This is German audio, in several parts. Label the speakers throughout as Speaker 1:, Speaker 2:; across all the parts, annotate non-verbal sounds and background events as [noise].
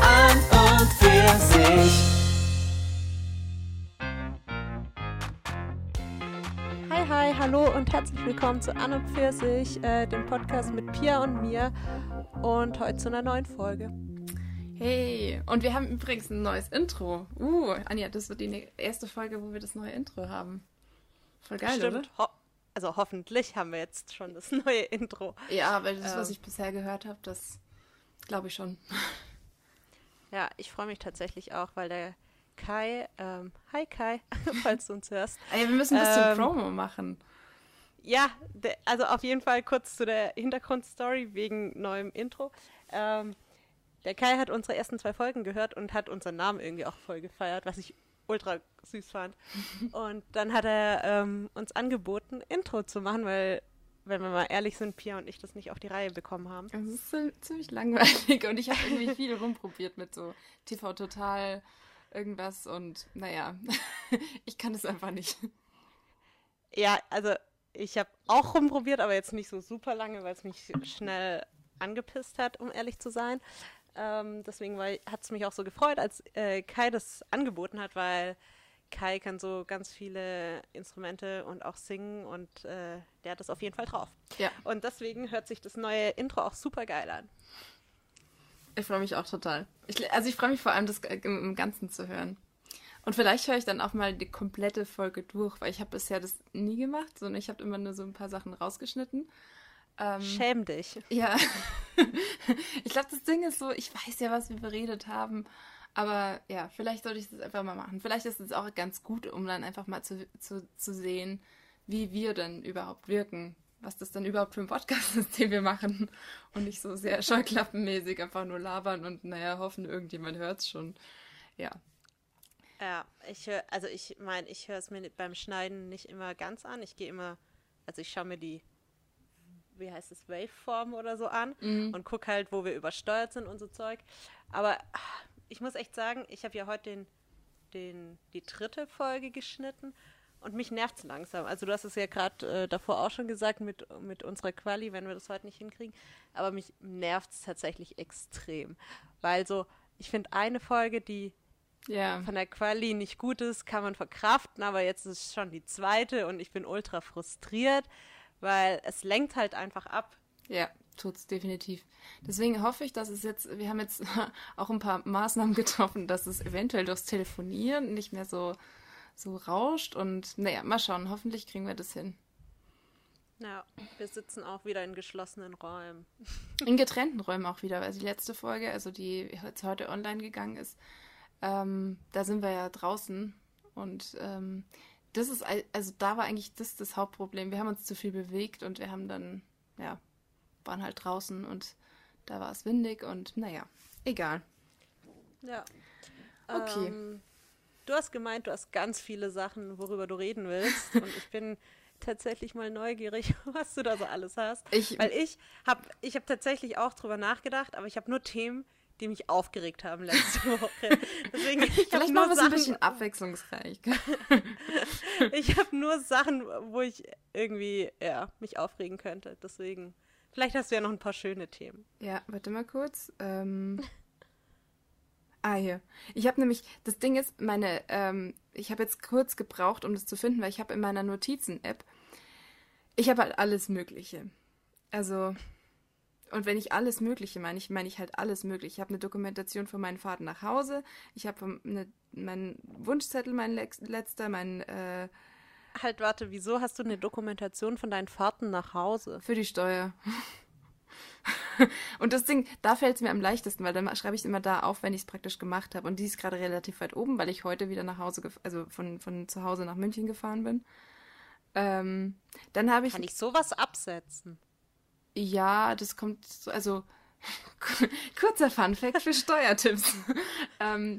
Speaker 1: An und für sich.
Speaker 2: Hi, hi, hallo und herzlich willkommen zu An und Pfirsich, äh, dem Podcast mit Pia und mir und heute zu einer neuen Folge.
Speaker 3: Hey, und wir haben übrigens ein neues Intro. Uh, Anja, das wird die ne- erste Folge, wo wir das neue Intro haben. Voll geil,
Speaker 2: Stimmt, ho also hoffentlich haben wir jetzt schon das neue Intro.
Speaker 3: Ja, weil das, was
Speaker 2: Ähm.
Speaker 3: ich bisher gehört habe, das glaube ich schon.
Speaker 2: Ja, ich freue mich tatsächlich auch, weil der Kai, ähm, hi Kai, [laughs] falls du uns hörst.
Speaker 3: Ey, wir müssen ein bisschen
Speaker 2: Ähm.
Speaker 3: Promo machen.
Speaker 2: Ja, der, also auf jeden Fall kurz zu der Hintergrundstory wegen neuem Intro. Ähm, der Kai hat unsere ersten zwei Folgen gehört und hat unseren Namen irgendwie auch voll gefeiert, was ich ultra süß fand. [laughs] Und dann hat er ähm, uns angeboten, Intro zu machen, weil, wenn wir mal ehrlich sind, Pia und ich das nicht auf die Reihe bekommen haben.
Speaker 3: Es ist zi- ziemlich langweilig und ich habe irgendwie [laughs] viel rumprobiert mit so TV Total irgendwas und naja, [laughs] ich kann es einfach nicht.
Speaker 2: Ja, also ich habe auch rumprobiert, aber jetzt nicht so super lange, weil es mich schnell angepisst hat, um ehrlich zu sein. Ähm, deswegen hat es mich auch so gefreut, als äh, Kai das angeboten hat, weil Kai kann so ganz viele Instrumente und auch singen und äh, der hat das auf jeden Fall drauf.
Speaker 3: Ja,
Speaker 2: Und deswegen hört sich das neue Intro auch super geil an.
Speaker 3: ich freue mich auch total. Ich, also ich freue mich vor allem, das im im Ganzen zu hören. Und vielleicht höre ich dann auch mal die komplette Folge durch, weil ich habe bisher das nie gemacht, sondern ich habe immer nur so ein paar Sachen rausgeschnitten. Ähm,
Speaker 2: Schäm dich.
Speaker 3: Ja. [laughs] ich glaube, das Ding ist so, ich weiß ja, was wir beredet haben. Aber ja, vielleicht sollte ich das einfach mal machen. Vielleicht ist es auch ganz gut, um dann einfach mal zu, zu, zu sehen, wie wir dann überhaupt wirken. Was das dann überhaupt für ein Podcast ist, den wir machen. [laughs] Und nicht so sehr scheuklappenmäßig einfach nur labern und naja, hoffen, irgendjemand hört es schon. Ja.
Speaker 2: Ja, ich höre, also ich meine, ich höre es mir beim Schneiden nicht immer ganz an. Ich gehe immer, also ich schaue mir die, wie heißt es, Waveform oder so an
Speaker 3: Mhm.
Speaker 2: und gucke halt, wo wir übersteuert sind und so Zeug. Aber ah, ich muss echt sagen, ich habe ja heute den, den, die dritte Folge geschnitten und mich nervt es langsam. Also du hast es ja gerade äh, davor auch schon gesagt mit, mit unserer Quali, wenn wir das heute nicht hinkriegen. Aber mich nervt es tatsächlich extrem. Weil so, ich finde eine Folge, die
Speaker 3: Ja.
Speaker 2: von der Quali nicht gut ist, kann man verkraften, aber jetzt ist es schon die zweite und ich bin ultra frustriert, weil es lenkt halt einfach ab.
Speaker 3: Ja, tut's definitiv. Deswegen hoffe ich, dass es jetzt, wir haben jetzt [laughs] auch ein paar Maßnahmen getroffen, dass es eventuell durchs Telefonieren nicht mehr so, so rauscht und naja, mal schauen, hoffentlich kriegen wir das hin.
Speaker 2: Ja, wir sitzen auch wieder in geschlossenen Räumen. [laughs]
Speaker 3: In getrennten Räumen auch wieder, weil die letzte Folge, also die jetzt heute online gegangen ist, ähm, da sind wir ja draußen und ähm, das ist, also da war eigentlich das das Hauptproblem. Wir haben uns zu viel bewegt und wir haben dann, ja, waren halt draußen und da war es windig und naja, egal.
Speaker 2: Ja.
Speaker 3: Okay.
Speaker 2: Ähm, du hast gemeint, du hast ganz viele Sachen, worüber du reden willst [laughs] und ich bin tatsächlich mal neugierig, [laughs] was du da so alles hast.
Speaker 3: Ich,
Speaker 2: Weil ich habe ich hab tatsächlich auch drüber nachgedacht, aber ich habe nur Themen, die mich aufgeregt haben letzte [laughs] Woche. Deswegen, ich
Speaker 3: vielleicht machen wir es ein bisschen abwechslungsreich. [laughs]
Speaker 2: ich habe nur Sachen, wo ich irgendwie ja, mich aufregen könnte. Deswegen, vielleicht hast du ja noch ein paar schöne Themen.
Speaker 3: Ja, warte mal kurz. Ähm. [laughs] Ah, hier. Ich habe nämlich, das Ding ist, meine, ähm, ich habe jetzt kurz gebraucht, um das zu finden, weil ich habe in meiner Notizen-App, ich habe halt alles Mögliche. Also, und wenn ich alles Mögliche meine, ich meine ich halt alles Mögliche. Ich habe eine Dokumentation von meinen Fahrten nach Hause, ich habe eine, meinen Wunschzettel, mein Lex letzter, mein, äh,
Speaker 2: Halt, warte, wieso hast du eine Dokumentation von deinen Fahrten nach Hause?
Speaker 3: Für die Steuer. [laughs] und das Ding, da fällt es mir am leichtesten, weil dann schreibe ich immer da auf, wenn ich es praktisch gemacht habe. Und die ist gerade relativ weit oben, weil ich heute wieder nach Hause, also von, von zu Hause nach München gefahren bin. Ähm, dann habe ich,
Speaker 2: Kann ich sowas absetzen?
Speaker 3: Ja, das kommt, so, also [laughs] kurzer Funfact für Steuertipps. [laughs] ähm,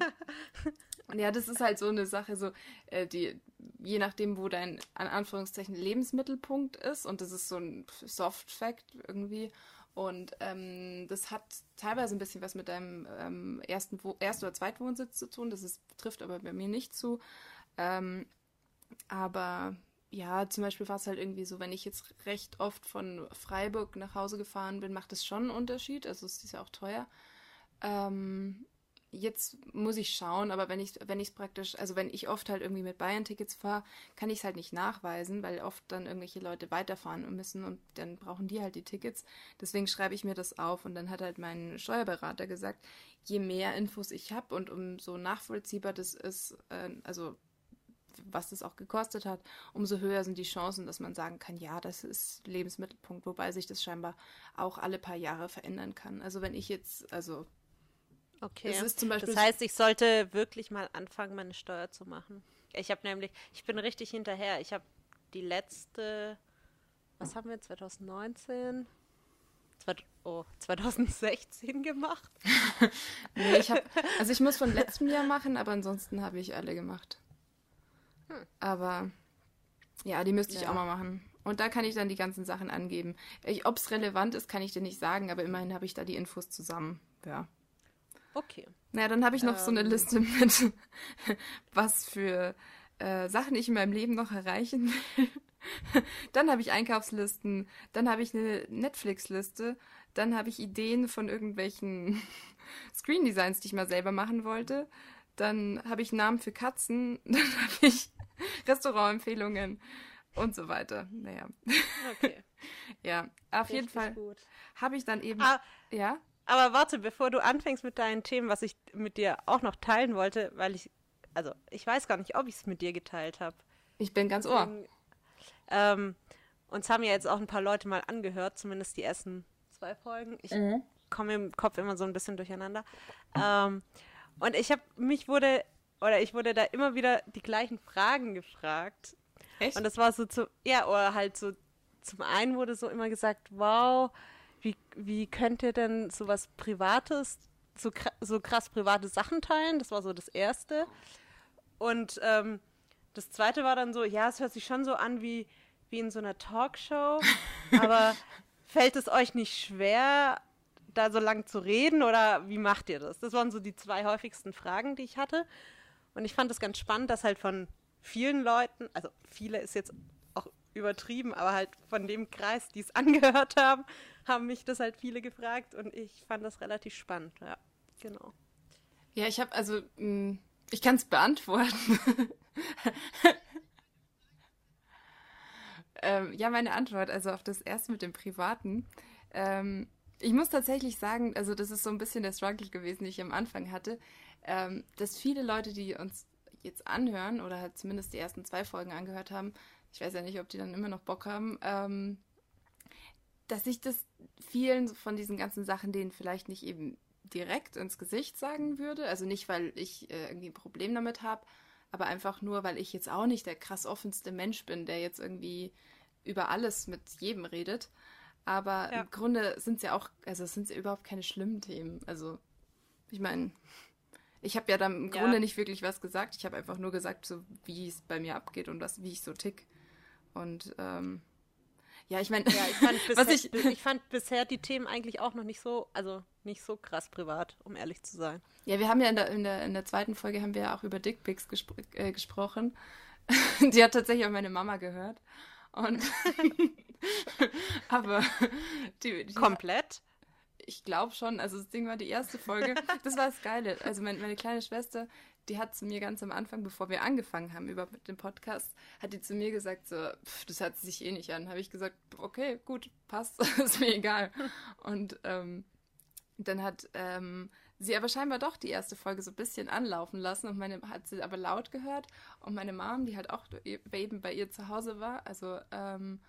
Speaker 3: ja, das ist halt so eine Sache, so äh, die, je nachdem, wo dein an Anführungszeichen Lebensmittelpunkt ist, und das ist so ein Soft Fact irgendwie. Und ähm, das hat teilweise ein bisschen was mit deinem ähm, ersten Wo Erst- oder Zweitwohnsitz zu tun. Das ist, trifft aber bei mir nicht zu. Ähm, aber ja, zum Beispiel war es halt irgendwie so, wenn ich jetzt recht oft von Freiburg nach Hause gefahren bin, macht das schon einen Unterschied. Also es ist ja auch teuer. Ähm, jetzt muss ich schauen, aber wenn ich wenn es praktisch, also wenn ich oft halt irgendwie mit Bayern-Tickets fahre, kann ich es halt nicht nachweisen, weil oft dann irgendwelche Leute weiterfahren müssen und dann brauchen die halt die Tickets. Deswegen schreibe ich mir das auf und dann hat halt mein Steuerberater gesagt, je mehr Infos ich habe und umso nachvollziehbar das ist, äh, also was das auch gekostet hat, umso höher sind die Chancen, dass man sagen kann, ja, das ist Lebensmittelpunkt, wobei sich das scheinbar auch alle paar Jahre verändern kann. Also wenn ich jetzt, also
Speaker 2: Okay.
Speaker 3: Es ist zum Beispiel
Speaker 2: das heißt, ich sollte wirklich mal anfangen, meine Steuer zu machen. Ich habe nämlich, ich bin richtig hinterher. Ich habe die letzte, was haben wir, 2019? Zweit- Oh, 2016 gemacht. [laughs]
Speaker 3: Nee, ich hab, also ich muss von letztem Jahr machen, aber ansonsten habe ich alle gemacht. Aber ja, die müsste ich
Speaker 2: Ja.
Speaker 3: auch mal machen. Und da kann ich dann die ganzen Sachen angeben. Ob es relevant ist, kann ich dir nicht sagen, aber immerhin habe ich da die Infos zusammen. Ja.
Speaker 2: Okay.
Speaker 3: Naja, dann habe ich noch so eine
Speaker 2: Ähm.
Speaker 3: Liste mit, [laughs] was für äh, Sachen ich in meinem Leben noch erreichen will. [laughs] Dann habe ich Einkaufslisten, dann habe ich eine Netflix-Liste, dann habe ich Ideen von irgendwelchen [laughs] Screen Designs, die ich mal selber machen wollte. Dann habe ich Namen für Katzen, [laughs] dann habe ich Restaurantempfehlungen und so weiter. Naja,
Speaker 2: Okay. [laughs]
Speaker 3: ja, auf jeden
Speaker 2: Richtig
Speaker 3: Fall
Speaker 2: Gut.
Speaker 3: habe ich dann eben,
Speaker 2: Ah,
Speaker 3: ja,
Speaker 2: Aber warte, bevor du anfängst mit deinen Themen, was ich mit dir auch noch teilen wollte, weil ich, also ich weiß gar nicht, ob ich es mit dir geteilt habe.
Speaker 3: ich bin ganz ohr.
Speaker 2: Ähm, uns haben ja jetzt auch ein paar Leute mal angehört, zumindest die ersten zwei Folgen. Ich komme im Kopf immer so ein bisschen durcheinander. Ähm, und ich habe, mich wurde, oder ich wurde da immer wieder die gleichen Fragen gefragt.
Speaker 3: Echt?
Speaker 2: Und das war so zu, ja, oder halt so, zum einen wurde so immer gesagt, wow, wie, wie könnt ihr denn sowas Privates, so, so krass private Sachen teilen? Das war so das Erste. Und ähm, das Zweite war dann so, ja, es hört sich schon so an wie, wie in so einer Talkshow, [laughs] aber fällt es euch nicht schwer, da so lang zu reden oder wie macht ihr das? Das waren so die zwei häufigsten Fragen, die ich hatte. Und ich fand es ganz spannend, dass halt von vielen Leuten, also viele ist jetzt auch übertrieben, aber halt von dem Kreis, die es [laughs] angehört haben, haben mich das halt viele gefragt und ich fand das relativ spannend, ja, genau.
Speaker 3: Ja, ich habe also, mh, ich kann es beantworten. [laughs] ähm, ja, meine Antwort, also auf das erste mit dem Privaten. Ähm, ich muss tatsächlich sagen, also das ist so ein bisschen der Struggle gewesen, den ich am Anfang hatte, ähm, dass viele Leute, die uns jetzt anhören oder halt zumindest die ersten zwei Folgen angehört haben, ich weiß ja nicht, ob die dann immer noch Bock haben, ähm, dass ich das vielen von diesen ganzen Sachen, denen vielleicht nicht eben direkt ins Gesicht sagen würde. Also nicht, weil ich äh, irgendwie ein Problem damit habe, aber einfach nur, weil ich jetzt auch nicht der krass offenste Mensch bin, der jetzt irgendwie über alles mit jedem redet. Aber
Speaker 2: Ja.
Speaker 3: im Grunde sind es ja auch, also es sind ja überhaupt keine schlimmen Themen. Also ich meine, ich habe ja dann im
Speaker 2: Ja.
Speaker 3: Grunde nicht wirklich was gesagt. Ich habe einfach nur gesagt, so wie es bei mir abgeht und was, wie ich so tick. Und ähm, ja, ich meine,
Speaker 2: Ja, ich fand, [laughs] bisher,
Speaker 3: was ich,
Speaker 2: ich fand bisher die Themen eigentlich auch noch nicht so, also nicht so krass privat, um ehrlich zu sein.
Speaker 3: Ja, wir haben ja in der, in der, in der zweiten Folge haben wir ja auch über Dickpics gespr äh, gesprochen. [laughs] Die hat tatsächlich auch meine Mama gehört. Und [laughs] aber die, die
Speaker 2: Komplett?
Speaker 3: ich glaube schon, also das Ding war die erste Folge. Das war das Geile. Also mein, meine kleine Schwester, die hat zu mir ganz am Anfang, bevor wir angefangen haben über dem Podcast, hat die zu mir gesagt, so, pff, das hört sich eh nicht an. Habe ich gesagt, okay, gut, passt, [laughs] ist mir egal. Und ähm, dann hat ähm, sie aber scheinbar doch die erste Folge so ein bisschen anlaufen lassen und meine hat sie aber laut gehört und meine Mom, die halt auch eben bei ihr zu Hause war, also ähm,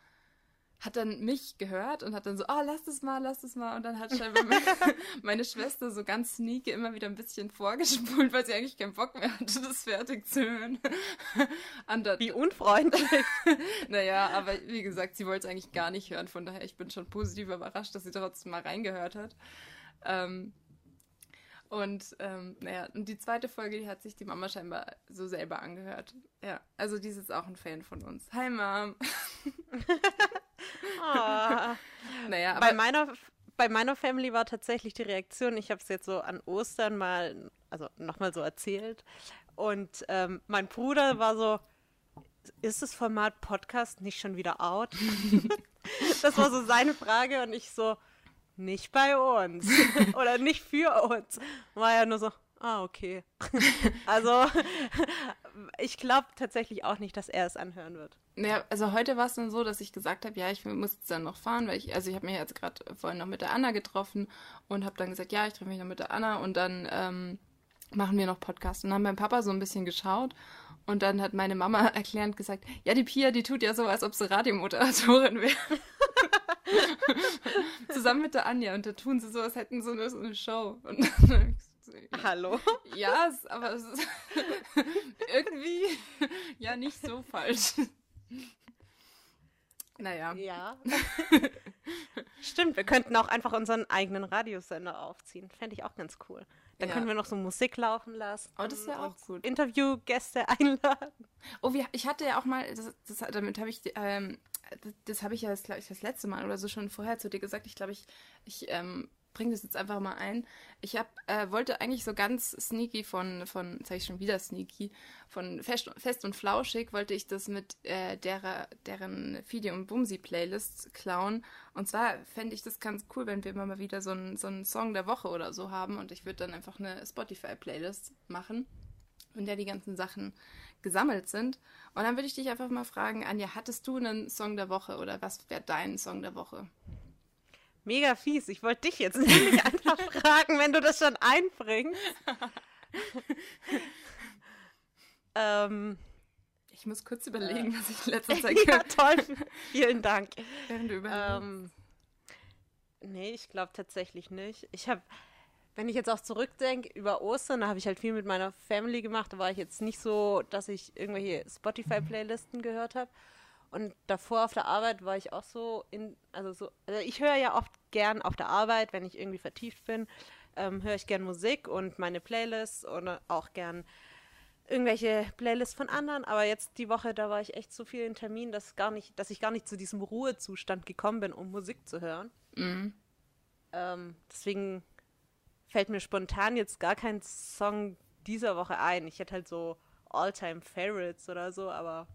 Speaker 3: hat dann mich gehört und hat dann so, oh, lass das mal, lass das mal. Und dann hat scheinbar [laughs] meine, meine Schwester so ganz sneaky immer wieder ein bisschen vorgespult, weil sie eigentlich keinen Bock mehr hatte, das fertig zu hören. Und dann,
Speaker 2: Wie unfreundlich. [laughs]
Speaker 3: naja, aber wie gesagt, sie wollte es eigentlich gar nicht hören. Von daher, ich bin schon positiv überrascht, dass sie trotzdem mal reingehört hat. Ähm, und ähm, naja, und die zweite Folge, die hat sich die Mama scheinbar so selber angehört. Ja, also die ist jetzt auch ein Fan von uns. Hi Mom. [laughs]
Speaker 2: Ah.
Speaker 3: Naja,
Speaker 2: bei, meiner, bei meiner Family war tatsächlich die Reaktion, ich habe es jetzt so an Ostern mal, also nochmal so erzählt. Und ähm, mein Bruder war so, ist das Format Podcast nicht schon wieder out? [laughs] das war so seine Frage und ich so, nicht bei uns [laughs] oder nicht für uns. War ja nur so, ah, okay. [laughs] also [laughs] ich glaube tatsächlich auch nicht, dass er es anhören wird.
Speaker 3: Ja, also heute war es dann so, dass ich gesagt habe, ja, ich muss jetzt dann noch fahren, weil ich, also ich habe mich jetzt gerade vorhin noch mit der Anna getroffen und habe dann gesagt, ja, ich treffe mich noch mit der Anna und dann ähm, machen wir noch Podcast. Und dann haben mein Papa so ein bisschen geschaut und dann hat meine Mama erklärend gesagt, ja, die Pia, die tut ja so, als ob sie Radiomoderatorin wäre. [laughs] Zusammen mit der Anja und da tun sie so, als hätten sie eine, so eine Show. Und dann [laughs]
Speaker 2: Hallo?
Speaker 3: Ja, aber es ist [laughs] irgendwie ja nicht so falsch. Naja.
Speaker 2: Ja. Stimmt, wir könnten auch einfach unseren eigenen Radiosender aufziehen. Fände ich auch ganz cool. Dann
Speaker 3: Ja.
Speaker 2: können wir noch so Musik laufen lassen.
Speaker 3: Oh, das wäre auch gut.
Speaker 2: Interviewgäste einladen.
Speaker 3: Oh, wir, ich hatte ja auch mal, das, das, damit habe ich, ähm, das, das habe ich ja, glaube ich, das letzte Mal oder so schon vorher zu dir gesagt. Ich glaube, ich, ich ähm, bringe das jetzt einfach mal ein. Ich hab, äh, wollte eigentlich so ganz sneaky von, von, sag ich schon wieder sneaky, von Fest, Fest und Flauschig wollte ich das mit äh, derer, deren Fidi und Bumsi Playlists klauen. Und zwar fände ich das ganz cool, wenn wir immer mal wieder so einen so Song der Woche oder so haben und ich würde dann einfach eine Spotify-Playlist machen in der die ganzen Sachen gesammelt sind. Und dann würde ich dich einfach mal fragen, Anja, hattest du einen Song der Woche oder was wäre dein Song der Woche?
Speaker 2: Mega fies. Ich wollte dich jetzt [laughs] nämlich einfach fragen, wenn du das schon einbringst. [laughs] ähm,
Speaker 3: Ich muss kurz überlegen, was ich in letzter [laughs] Zeit
Speaker 2: ja, toll. Vielen Dank.
Speaker 3: während du überlegst.
Speaker 2: Ähm, nee, ich glaube tatsächlich nicht. Ich habe, wenn ich jetzt auch zurückdenke, über Ostern, da habe ich halt viel mit meiner Family gemacht. Da war ich jetzt nicht so, dass ich irgendwelche Spotify-Playlisten gehört habe. Und davor auf der Arbeit war ich auch so in, also so, also ich höre ja oft gern auf der Arbeit, wenn ich irgendwie vertieft bin, ähm, höre ich gern Musik und meine Playlists und auch gern irgendwelche Playlists von anderen, aber jetzt die Woche, da war ich echt so viel in Termin, dass gar nicht, dass ich gar nicht zu diesem Ruhezustand gekommen bin, um Musik zu hören.
Speaker 3: Mhm.
Speaker 2: Ähm, deswegen fällt mir spontan jetzt gar kein Song dieser Woche ein. Ich hätte halt so All-Time Favorites oder so, aber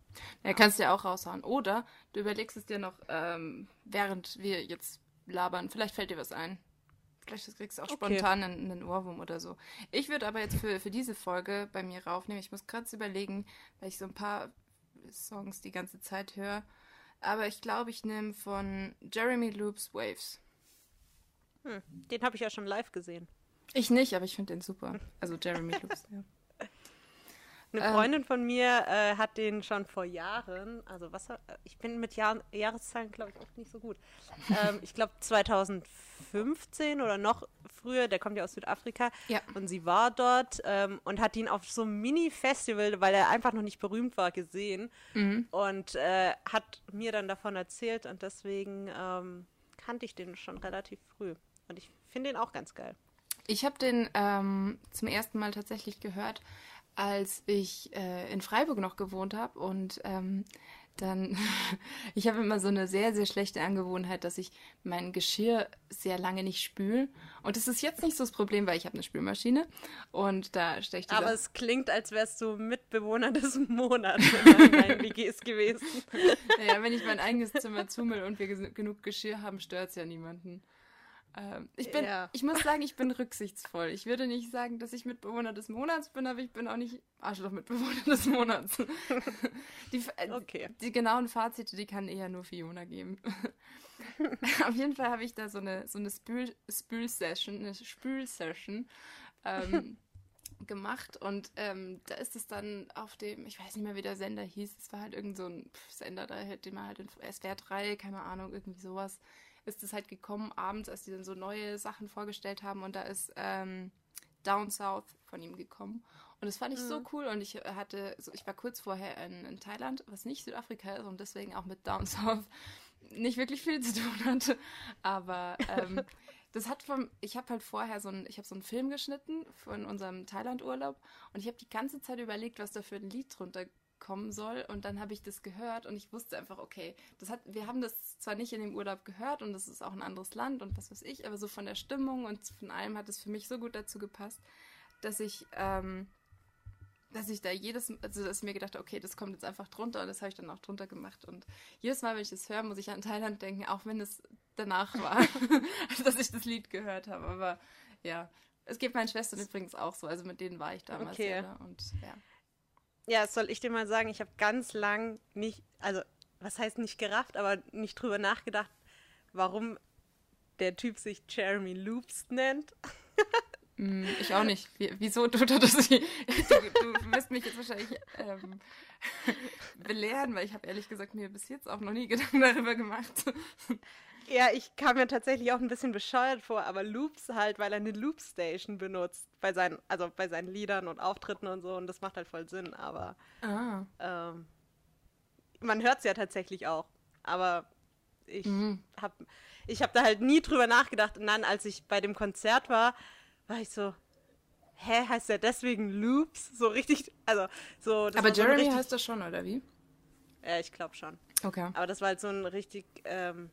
Speaker 3: Ja, kannst du ja auch raushauen. Oder du überlegst es dir noch, ähm, während wir jetzt labern. Vielleicht fällt dir was ein. Vielleicht kriegst du auch
Speaker 2: Okay.
Speaker 3: spontan einen, einen Ohrwurm oder so. Ich würde aber jetzt für, für diese Folge bei mir raufnehmen. Ich muss gerade überlegen, weil ich so ein paar Songs die ganze Zeit höre. Aber ich glaube, ich nehme von Jeremy Loops Waves.
Speaker 2: hm, den habe ich ja schon live gesehen.
Speaker 3: Ich nicht, aber ich finde den super. Also Jeremy Loops, ja. [laughs]
Speaker 2: Eine
Speaker 3: Ähm.
Speaker 2: Freundin von mir äh, hat den schon vor Jahren, also was, hat- ich bin mit Jahr, Jahreszahlen, glaube ich, oft nicht so gut. [laughs] Ähm, ich glaube 2015 oder noch früher, der kommt ja aus Südafrika
Speaker 3: Ja.
Speaker 2: und sie war dort ähm, und hat ihn auf so einem Mini-Festival, weil er einfach noch nicht berühmt war, gesehen
Speaker 3: Mhm.
Speaker 2: und äh, hat mir dann davon erzählt und deswegen ähm, kannte ich den schon relativ früh und ich finde den auch ganz geil.
Speaker 3: Ich habe den ähm, zum ersten Mal tatsächlich gehört, als ich äh, in Freiburg noch gewohnt habe und ähm, dann, [laughs] ich habe immer so eine sehr, sehr schlechte Angewohnheit, dass ich mein Geschirr sehr lange nicht spül. Und das ist jetzt nicht so das Problem, weil ich habe eine Spülmaschine und da stelle ich
Speaker 2: Aber es klingt, als wärst du Mitbewohner des [laughs] Monats in deinen WGs gewesen. [laughs]
Speaker 3: Naja, wenn ich mein eigenes Zimmer zumüll und wir genug Geschirr haben, stört es ja niemanden. Ähm, ich bin,
Speaker 2: Ja.
Speaker 3: ich muss sagen, ich bin rücksichtsvoll. Ich würde nicht sagen, dass ich Mitbewohner des Monats bin, aber ich bin auch nicht Arschloch-Mitbewohner des Monats. [laughs] Die, äh,
Speaker 2: Okay.
Speaker 3: die genauen Fazite, die kann eher nur Fiona geben. [laughs] Auf jeden Fall habe ich da so eine, so eine Spül- Spül-Session, eine Spül-Session ähm, [laughs] gemacht und ähm, da ist es dann auf dem, ich weiß nicht mehr, wie der Sender hieß, es war halt irgend so ein Sender, da hätte man halt in SWR 3, keine Ahnung, irgendwie sowas, ist es halt gekommen abends, als die dann so neue Sachen vorgestellt haben und da ist ähm, Down South von ihm gekommen. Und das fand ich so cool und ich hatte, so, ich war kurz vorher in, in Thailand, was nicht Südafrika ist und deswegen auch mit Down [laughs] South nicht wirklich viel zu tun hatte. Aber ähm, [laughs] das hat vom, ich habe halt vorher so ein, ich habe so einen Film geschnitten von unserem Thailand-Urlaub und ich habe die ganze Zeit überlegt, was da für ein Lied drunter kommen soll und dann habe ich das gehört und ich wusste einfach, okay, das hat, wir haben das zwar nicht in dem Urlaub gehört und das ist auch ein anderes Land und was weiß ich, aber so von der Stimmung und von allem hat es für mich so gut dazu gepasst, dass ich ähm, dass ich da jedes, also dass ich mir gedacht habe, okay, das kommt jetzt einfach drunter und das habe ich dann auch drunter gemacht. Und jedes Mal, wenn ich das höre, muss ich an Thailand denken, auch wenn es danach war, [laughs] dass ich das Lied gehört habe. Aber ja, es geht meinen Schwestern übrigens auch so. Also mit denen war ich damals.
Speaker 2: Okay.
Speaker 3: Ja, und ja.
Speaker 2: Ja, soll ich dir mal sagen, ich habe ganz lang nicht, also was heißt nicht gerafft, aber nicht drüber nachgedacht, warum der Typ sich Jeremy Loops nennt.
Speaker 3: Mm, Ich auch nicht. Wie, wieso du, du, das, du, du wirst mich jetzt wahrscheinlich ähm, belehren, weil ich habe ehrlich gesagt mir bis jetzt auch noch nie Gedanken darüber gemacht.
Speaker 2: Ja, ich kam mir tatsächlich auch ein bisschen bescheuert vor, aber Loops halt, weil er eine Loopstation benutzt bei seinen, also bei seinen Liedern und Auftritten und so und das macht halt voll Sinn, aber
Speaker 3: Ah.
Speaker 2: ähm, man hört es ja tatsächlich auch, aber ich
Speaker 3: Mhm.
Speaker 2: habe ich hab da halt nie drüber nachgedacht und dann, als ich bei dem Konzert war, war ich so, hä, heißt der deswegen Loops? So richtig, also so.
Speaker 3: Aber
Speaker 2: war so
Speaker 3: Jeremy
Speaker 2: richtig,
Speaker 3: heißt das schon, oder wie?
Speaker 2: Ja, ich glaube schon.
Speaker 3: Okay.
Speaker 2: Aber das war halt so ein richtig ähm,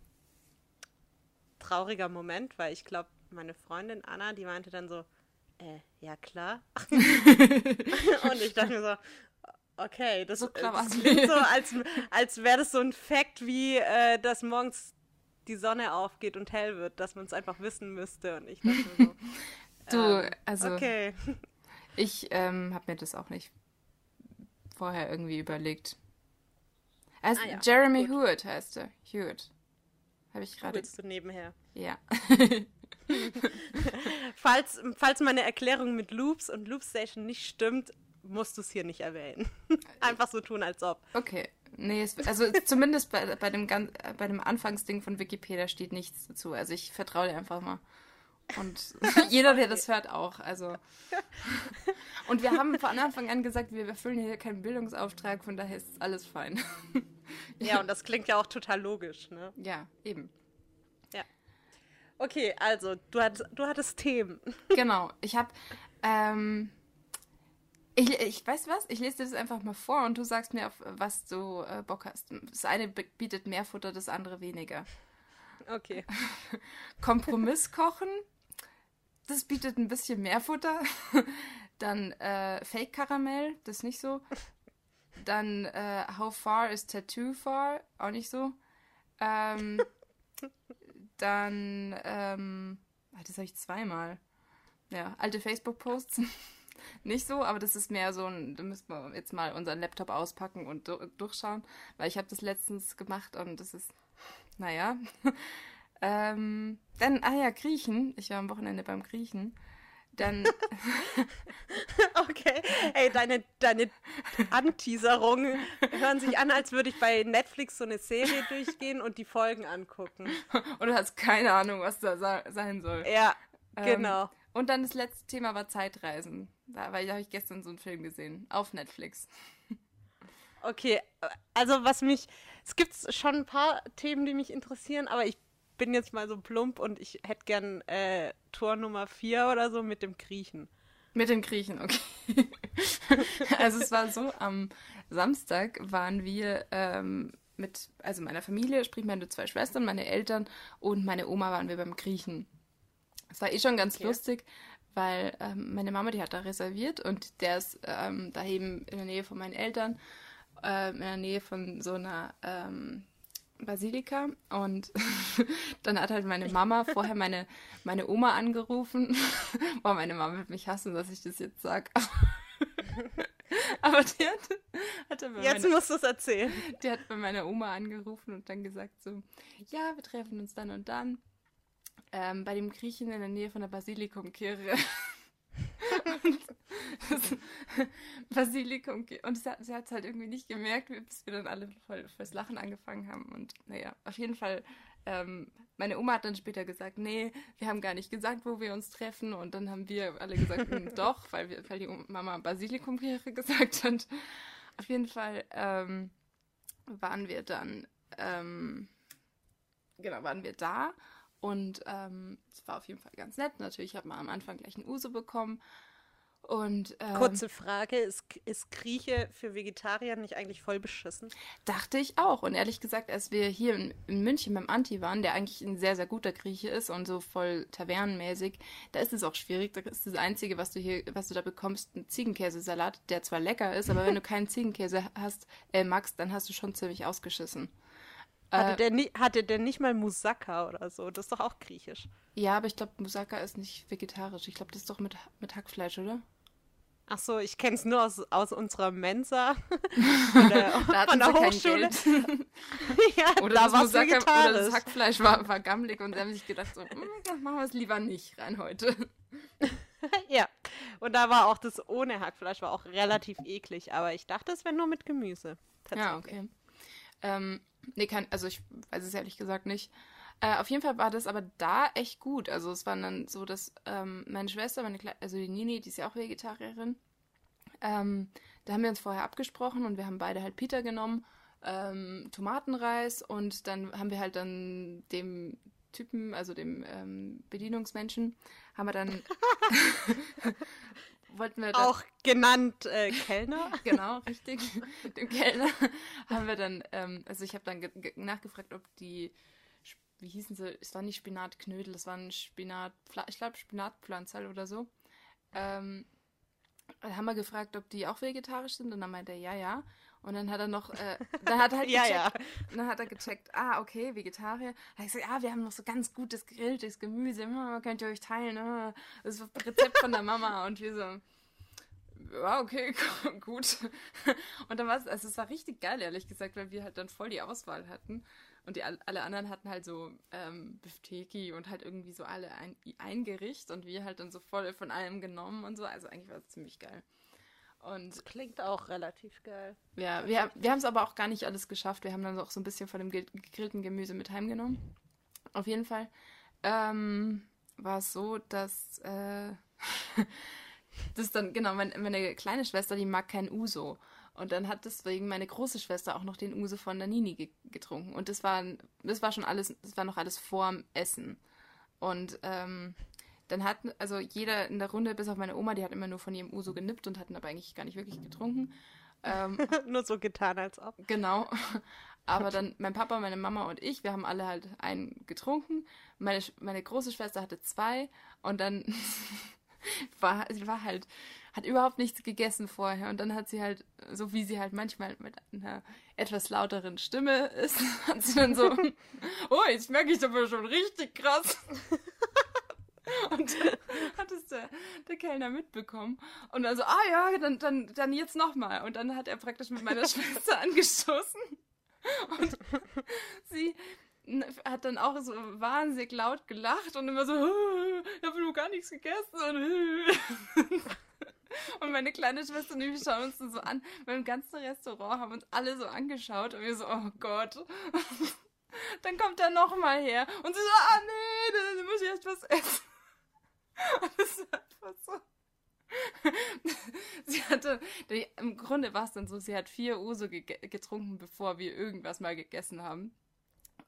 Speaker 2: trauriger Moment, weil ich glaube, meine Freundin Anna, die meinte dann so, äh, ja klar. [laughs] und ich dachte mir so, okay, das,
Speaker 3: So klar
Speaker 2: das klingt [laughs] so, als, als wäre das so ein Fakt, wie äh, dass morgens die Sonne aufgeht und hell wird, dass man es einfach wissen müsste. Und ich dachte mir so, [laughs]
Speaker 3: Du,
Speaker 2: ähm,
Speaker 3: also
Speaker 2: okay.
Speaker 3: ich ähm, habe mir das auch nicht vorher irgendwie überlegt. Also
Speaker 2: Ah ja,
Speaker 3: Jeremy
Speaker 2: gut.
Speaker 3: Hewitt heißt er. Hewitt. Habe ich gerade.
Speaker 2: Willst du nebenher?
Speaker 3: Ja. [laughs]
Speaker 2: Falls, falls meine Erklärung mit Loops und Loopstation nicht stimmt, musst du es hier nicht erwähnen. [laughs] Einfach so tun, als ob.
Speaker 3: Okay. Nee, es, also zumindest bei, bei, dem, bei dem Anfangsding von Wikipedia steht nichts dazu. Also ich vertraue dir einfach mal. Und [laughs] [laughs] jeder, der das hört, auch. Also. [laughs] Und wir haben von Anfang an gesagt, wir erfüllen hier keinen Bildungsauftrag, von daher ist alles fein.
Speaker 2: Ja, und das klingt ja auch total logisch, ne?
Speaker 3: Ja, eben.
Speaker 2: Okay, also, du, hattest, du hattest Themen.
Speaker 3: Genau. Ich habe. Ähm, ich, ich weiß was, ich lese dir das einfach mal vor und du sagst mir, auf was du äh, Bock hast. Das eine bietet mehr Futter, das andere weniger.
Speaker 2: Okay.
Speaker 3: Kompromisskochen, das bietet ein bisschen mehr Futter. [laughs] Dann äh, Fake Karamell, das ist nicht so. Dann äh, How far is Tattoo far, auch nicht so. Ähm, [laughs] dann, ähm, ah, das habe ich zweimal. Ja, alte Facebook-Posts. [laughs] Nicht so, aber das ist mehr so ein, da müssen wir jetzt mal unseren Laptop auspacken und du- durchschauen, weil ich habe das letztens gemacht und das ist, naja. Ähm, dann, ah ja, Griechen. Ich war am Wochenende beim Griechen. Dann, [laughs]
Speaker 2: Okay. Ey, deine, deine Anteaserungen hören sich an, als würde ich bei Netflix so eine Serie durchgehen und die Folgen angucken. [laughs]
Speaker 3: und du hast keine Ahnung, was da sein soll.
Speaker 2: Ja,
Speaker 3: Ähm,
Speaker 2: genau.
Speaker 3: Und dann das letzte Thema war Zeitreisen. Da, weil da habe ich gestern so einen Film gesehen. Auf Netflix.
Speaker 2: Okay, also was mich, es gibt schon ein paar Themen, die mich interessieren, aber ich bin jetzt mal so plump und ich hätte gern äh, Tor Nummer 4 oder so mit dem Griechen.
Speaker 3: Mit den Griechen, okay. [laughs] also es war so, am Samstag waren wir ähm, mit, also meiner Familie, sprich meine zwei Schwestern, meine Eltern und meine Oma waren wir beim Griechen. Es war eh schon ganz
Speaker 2: Okay.
Speaker 3: lustig, weil ähm, meine Mama, die hat da reserviert und der ist ähm, da eben in der Nähe von meinen Eltern, ähm, in der Nähe von so einer ähm, Basilika und [laughs] dann hat halt meine Mama vorher meine, meine Oma angerufen. [laughs] Boah, meine Mama wird mich hassen, dass ich das jetzt sag. [laughs] Aber die hat, hat dann bei
Speaker 2: Jetzt
Speaker 3: meiner,
Speaker 2: musst du es erzählen.
Speaker 3: die hat bei meiner Oma angerufen und dann gesagt so, ja, wir treffen uns dann und dann ähm, bei dem Griechen in der Nähe von der Basilikumkirche. [laughs] Basilikum und sie hat hat's halt irgendwie nicht gemerkt, bis wir dann alle voll fürs Lachen angefangen haben. Und naja, auf jeden Fall ähm, meine Oma hat dann später gesagt, nee, wir haben gar nicht gesagt, wo wir uns treffen. Und dann haben wir alle gesagt, "Hm, [laughs] doch, weil, wir, weil die Mama Basilikumkirche [laughs] gesagt hat. Auf jeden Fall ähm, waren wir dann, ähm, genau, waren wir da und ähm, es war auf jeden Fall ganz nett. Natürlich hat man am Anfang gleich ein Uso bekommen Und ähm,
Speaker 2: Kurze Frage, ist, ist Grieche für Vegetarier nicht eigentlich voll beschissen?
Speaker 3: dachte ich auch. Und ehrlich gesagt, als wir hier in, in München beim Anti waren, der eigentlich ein sehr, sehr guter Grieche ist und so voll tavernenmäßig, da ist es auch schwierig. Da ist das Einzige, was du hier, was du da bekommst, ein Ziegenkäsesalat, der zwar lecker ist, aber wenn du [laughs] keinen Ziegenkäse hast, äh, magst, dann hast du schon ziemlich ausgeschissen.
Speaker 2: Hatte,
Speaker 3: Äh,
Speaker 2: der, ni- hatte der nicht mal Moussaka oder so? Das ist doch auch griechisch.
Speaker 3: ja, aber ich glaube, Moussaka ist nicht vegetarisch. Ich glaube, das ist doch mit, mit Hackfleisch, oder?
Speaker 2: Ach so, ich kenne es nur aus, aus unserer Mensa [laughs] [laughs] von der, von der Hochschule. [laughs] Ja,
Speaker 3: Oder,
Speaker 2: da
Speaker 3: das Moussaka, oder das. Hackfleisch war, war gammelig und sie haben sich gedacht, so, "Mm, dann machen wir es lieber nicht rein heute.
Speaker 2: Ja, und da war auch das ohne Hackfleisch war auch relativ eklig, aber ich dachte, es wäre nur mit Gemüse.
Speaker 3: Ja,
Speaker 2: Tatsächlich.
Speaker 3: okay. Ähm, nee, kann, also ich weiß es ehrlich gesagt nicht. Äh, auf jeden Fall war das aber da echt gut. Also es war dann so, dass ähm, meine Schwester, meine Kle also die Nini, die ist ja auch Vegetarierin, ähm, da haben wir uns vorher abgesprochen und wir haben beide halt Pita genommen, ähm, Tomatenreis und dann haben wir halt dann dem Typen, also dem ähm, Bedienungsmenschen, haben wir dann [laughs] [laughs] wollten wir dann,
Speaker 2: Auch genannt äh, Kellner. [laughs]
Speaker 3: Genau, richtig. Dem Kellner haben wir dann, ähm, also ich habe dann ge ge nachgefragt, ob die, wie hießen sie, es war nicht Spinatknödel, es waren Spinat, ich glaube Spinatpflanzerl oder so. Ähm, haben wir gefragt, ob die auch vegetarisch sind und dann meinte er, ja, ja. Und dann hat er noch, äh, dann hat er halt [laughs]
Speaker 2: Ja,
Speaker 3: gecheckt, dann hat er gecheckt, ah, okay, Vegetarier. Dann hat er gesagt, ah, wir haben noch so ganz gutes gegrilltes Gemüse, hm, könnt ihr euch teilen, ah. das ist ein Rezept von der Mama [laughs] und wir so, ja, okay, [laughs] gut. Und dann war es, also es war richtig geil, ehrlich gesagt, weil wir halt dann voll die Auswahl hatten. Und die all- alle anderen hatten halt so ähm, Bifteki und halt irgendwie so alle ein, ein Gericht und wir halt dann so voll von allem genommen und so. Also eigentlich war es ziemlich geil. Und
Speaker 2: Klingt auch relativ geil.
Speaker 3: ja, wir, wir haben es aber auch gar nicht alles geschafft. Wir haben dann auch so ein bisschen von dem ge- gegrillten Gemüse mit heimgenommen. Auf jeden Fall ähm, war es so, dass äh, [laughs] das dann, genau, mein, meine kleine Schwester, die mag kein Uso. Und dann hat deswegen meine große Schwester auch noch den Uso von der Nini ge getrunken. Und das war, das war schon alles, das war noch alles vorm Essen. Und ähm, dann hat, also jeder in der Runde, bis auf meine Oma, die hat immer nur von ihrem Uso genippt und hatten aber eigentlich gar nicht wirklich getrunken. Ähm, [laughs]
Speaker 2: Nur so getan, als ob.
Speaker 3: Genau. [laughs] Aber dann mein Papa, meine Mama und ich, wir haben alle halt einen getrunken. Meine, meine große Schwester hatte zwei und dann [laughs] war sie war halt hat überhaupt nichts gegessen vorher und dann hat sie halt so wie sie halt manchmal mit einer etwas lauteren Stimme ist, hat sie dann so oh, jetzt merke ich aber schon richtig krass. [laughs] Und dann hat es der, der Kellner mitbekommen. Und dann so, ah ja, dann, dann, dann jetzt nochmal. Und dann hat er praktisch mit meiner [laughs] Schwester angestoßen. Und sie hat dann auch so wahnsinnig laut gelacht und immer so, ich habe nur gar nichts gegessen. [laughs] Und, meine kleine Schwester und ich schauen uns dann so an. Beim ganzen Restaurant haben uns alle so angeschaut und wir so, oh Gott. Dann kommt er nochmal her und sie so, ah nee, dann muss ich erst was essen. Es ist einfach so. [laughs] sie hatte, die, im Grunde war es dann so, sie hat vier Uso ge getrunken, bevor wir irgendwas mal gegessen haben.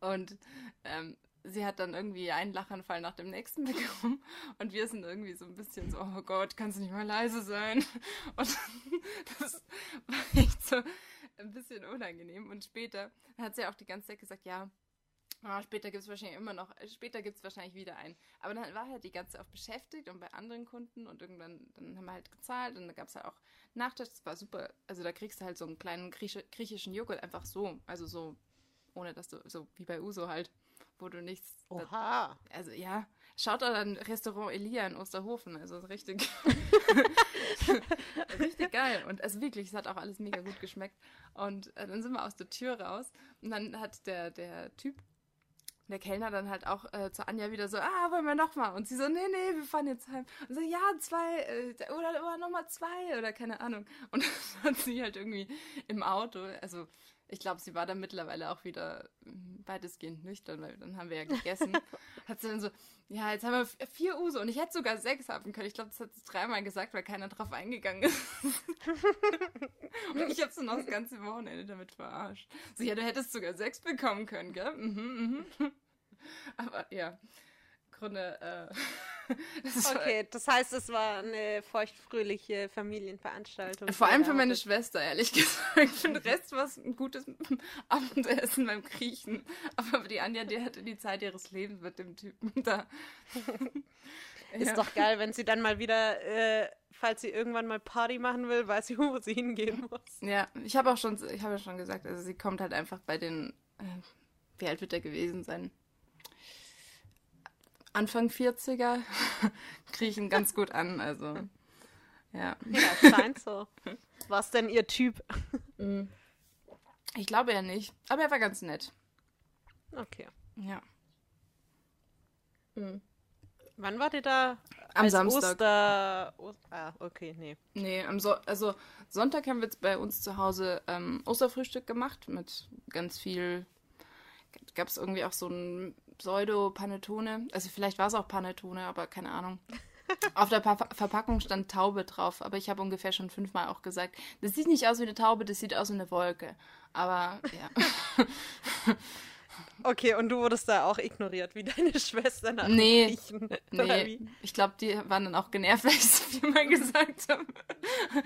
Speaker 3: Und ähm, sie hat dann irgendwie einen Lachanfall nach dem nächsten [laughs] bekommen. Und wir sind irgendwie so ein bisschen so, oh Gott, kannst du nicht mal leise sein? [laughs] Und das war echt so ein bisschen unangenehm. Und später hat sie auch die ganze Zeit gesagt, ja, Ah, später gibt es wahrscheinlich immer noch, später gibt es wahrscheinlich wieder einen. Aber dann war halt die ganze Zeit auch beschäftigt und bei anderen Kunden und irgendwann, dann haben wir halt gezahlt und da gab es halt auch Nachtisch, das war super. Also da kriegst du halt so einen kleinen griechischen Joghurt einfach so, also so, ohne dass du, so wie bei Uso halt, wo du nichts,
Speaker 2: Oha.
Speaker 3: also ja, schaut doch dann Restaurant Elia in Osterhofen, also richtig, [laughs] richtig geil und also wirklich, es hat auch alles mega gut geschmeckt und äh, dann sind wir aus der Tür raus und dann hat der, der Typ, der Kellner dann halt auch äh, zu Anja wieder so, ah, wollen wir nochmal? Und sie so, nee, nee, wir fahren jetzt heim. Und so, ja, zwei, äh, oder, oder nochmal zwei, oder keine Ahnung. Und [laughs] dann hat sie halt irgendwie im Auto, also ich glaube, sie war dann mittlerweile auch wieder mm, weitestgehend nüchtern, weil dann haben wir ja gegessen. [laughs] hat sie dann so, ja, jetzt haben wir vier Uso und ich hätte sogar sechs haben können. Ich glaube, das hat sie dreimal gesagt, weil keiner drauf eingegangen ist. [laughs] und ich habe sie noch das ganze Wochenende damit verarscht. So, ja, du hättest sogar sechs bekommen können, gell? Mhm, mhm. [laughs] Aber ja, im Grunde, äh, [laughs] Das war-
Speaker 2: Okay, das heißt, es war eine feuchtfröhliche Familienveranstaltung.
Speaker 3: Vor allem für meine. Schwester, ehrlich [laughs] gesagt. Für den Rest war es ein gutes Abendessen beim Griechen. Aber die Anja, die hatte die Zeit ihres Lebens mit dem Typen da. [laughs]
Speaker 2: Ist
Speaker 3: Ja.
Speaker 2: doch geil, wenn sie dann mal wieder, äh, falls sie irgendwann mal Party machen will, weiß sie, wo sie hingehen muss.
Speaker 3: Ja, ich habe auch schon, ich habe ja schon gesagt, also sie kommt halt einfach bei den, äh, wie alt wird er gewesen sein? Anfang 40er Griechen [laughs] ganz gut an, also ja.
Speaker 2: Ja, scheint so. [laughs] Was denn ihr Typ?
Speaker 3: Ich glaube ja nicht, aber er war ganz nett.
Speaker 2: Okay.
Speaker 3: Ja.
Speaker 2: Wann wart ihr da?
Speaker 3: Am
Speaker 2: Als
Speaker 3: Samstag.
Speaker 2: Oster... O ah, okay, nee.
Speaker 3: Nee, am so also Sonntag haben wir jetzt bei uns zu Hause ähm, Osterfrühstück gemacht mit ganz viel. Gab es irgendwie auch so ein Pseudo-Panettone. Also vielleicht war es auch Panettone, aber keine Ahnung. Auf der pa Verpackung stand Taube drauf, aber ich habe ungefähr schon fünfmal auch gesagt, das sieht nicht aus wie eine Taube, das sieht aus wie eine Wolke. Aber ja. [laughs]
Speaker 2: Okay, und du wurdest da auch ignoriert, wie deine Schwester nach
Speaker 3: Nee,
Speaker 2: Griechen. Oder
Speaker 3: Nee, ich glaube, die waren dann auch genervt, [laughs] weil ich so viermal gesagt habe.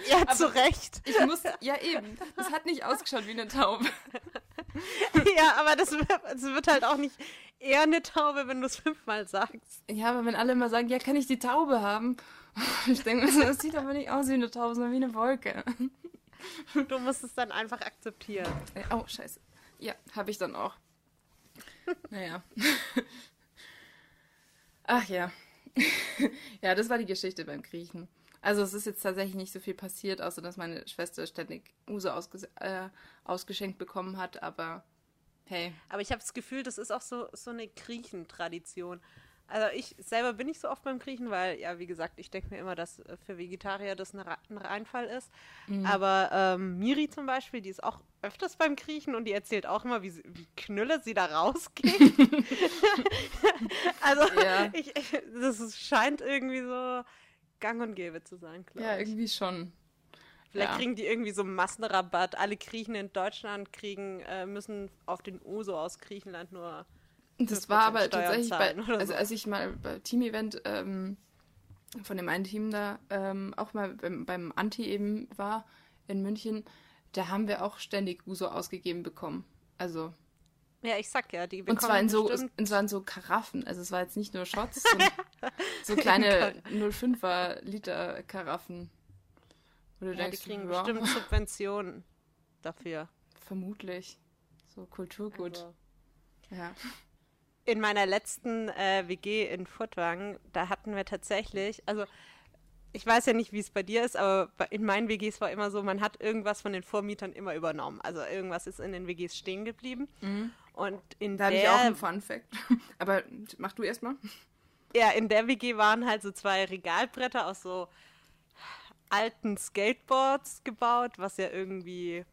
Speaker 2: Ja, zu Recht.
Speaker 3: Ich musste, ja eben, das hat nicht ausgeschaut wie eine Taube. [laughs]
Speaker 2: ja, aber das es wird halt auch nicht eher eine Taube, wenn du es fünfmal sagst.
Speaker 3: Ja, aber wenn alle immer sagen, ja, kann ich die Taube haben? [laughs] Ich denke mir so, das sieht aber nicht aus wie eine Taube, sondern wie eine Wolke. [laughs]
Speaker 2: Du musst es dann einfach akzeptieren.
Speaker 3: Äh, Oh, scheiße. Ja, habe ich dann auch. Naja. [laughs] Ach ja. ja, das war die Geschichte beim Griechen. Also es ist jetzt tatsächlich nicht so viel passiert, außer dass meine Schwester ständig Uso ausges äh, ausgeschenkt bekommen hat, aber hey.
Speaker 2: Aber ich habe das Gefühl, das ist auch so, so eine Griechentradition. Also ich selber bin nicht so oft beim Griechen, weil, ja, wie gesagt, ich denke mir immer, dass äh, für Vegetarier das ein, Reinfall ist. Aber ähm, Miri zum Beispiel, die ist auch öfters beim Griechen und die erzählt auch immer, wie, sie, wie Knülle sie da rausgeht. [laughs] [laughs] also
Speaker 3: Ja.
Speaker 2: ich, das scheint irgendwie so gang und gäbe zu sein, glaube
Speaker 3: Ja,
Speaker 2: ich.
Speaker 3: irgendwie schon.
Speaker 2: Vielleicht
Speaker 3: ja.
Speaker 2: kriegen die irgendwie so einen Massenrabatt. Alle Griechen in Deutschland kriegen, äh, müssen auf den Uso aus Griechenland nur
Speaker 3: Das
Speaker 2: 5%
Speaker 3: war aber tatsächlich bei, also
Speaker 2: so.
Speaker 3: als ich mal bei Team-Event ähm, von dem einen Team da ähm, auch mal beim, beim Anti eben war in München, da haben wir auch ständig Uso ausgegeben bekommen. Also
Speaker 2: Ja, ich sag ja, die
Speaker 3: und
Speaker 2: bekommen
Speaker 3: zwar in so und zwar in so Karaffen. Also es war jetzt nicht nur Shots, [laughs] sondern so kleine 05er Liter Karaffen. Wo du
Speaker 2: ja, die
Speaker 3: denkst,
Speaker 2: kriegen
Speaker 3: ja,
Speaker 2: bestimmt Subventionen dafür.
Speaker 3: vermutlich so Kulturgut.
Speaker 2: Also,
Speaker 3: Ja.
Speaker 2: in meiner letzten äh, WG in Furtwangen, da hatten wir tatsächlich, also ich weiß ja nicht, wie es bei dir ist, aber in meinen WGs war immer so, man hat irgendwas von den Vormietern immer übernommen. Also irgendwas ist in den WGs stehen geblieben. Und in
Speaker 3: Mhm. Da habe ich
Speaker 2: der
Speaker 3: auch einen Fun Fact. [laughs] Aber mach du erst mal.
Speaker 2: Ja, in der WG waren halt so zwei Regalbretter aus so alten Skateboards gebaut, was ja irgendwie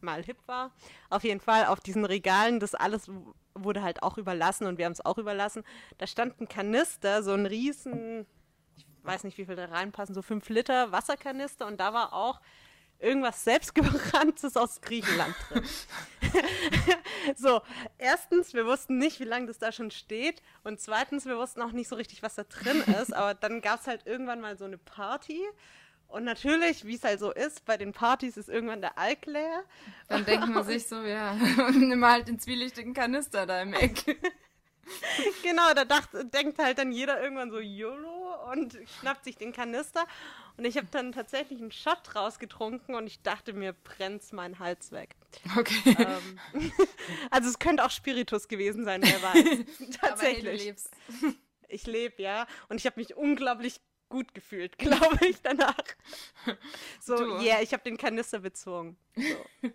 Speaker 2: mal hip war. Auf jeden Fall auf diesen Regalen, das alles wurde halt auch überlassen und wir haben es auch überlassen. Da stand ein Kanister, so ein riesen, ich weiß nicht, wie viel da reinpassen, so 5 Liter Wasserkanister und da war auch irgendwas selbstgebranntes aus Griechenland drin. [laughs] so, erstens, wir wussten nicht, wie lange das da schon steht. Und zweitens, wir wussten auch nicht so richtig, was da drin ist. Aber dann gab es halt irgendwann mal so eine Party. Und natürlich, wie es halt so ist, bei den Partys ist irgendwann der Alk leer.
Speaker 3: Dann denkt man sich so, ja, [laughs] nimm mal halt den zwielichtigen Kanister da im Eck. [laughs]
Speaker 2: Genau, da dacht, denkt halt dann jeder irgendwann so YOLO und schnappt sich den Kanister. Und ich habe dann tatsächlich einen Shot rausgetrunken und ich dachte, mir brennt's mein Hals weg.
Speaker 3: Okay.
Speaker 2: Ähm, [laughs] also es könnte auch Spiritus gewesen sein, wer weiß.
Speaker 3: Aber hey, du
Speaker 2: Tatsächlich.
Speaker 3: lebst.
Speaker 2: ich lebe, ja. Und ich habe mich unglaublich gut gefühlt, [laughs] glaube ich, danach. [laughs] So,
Speaker 3: Du.
Speaker 2: yeah, ich habe den Kanister bezogen. So.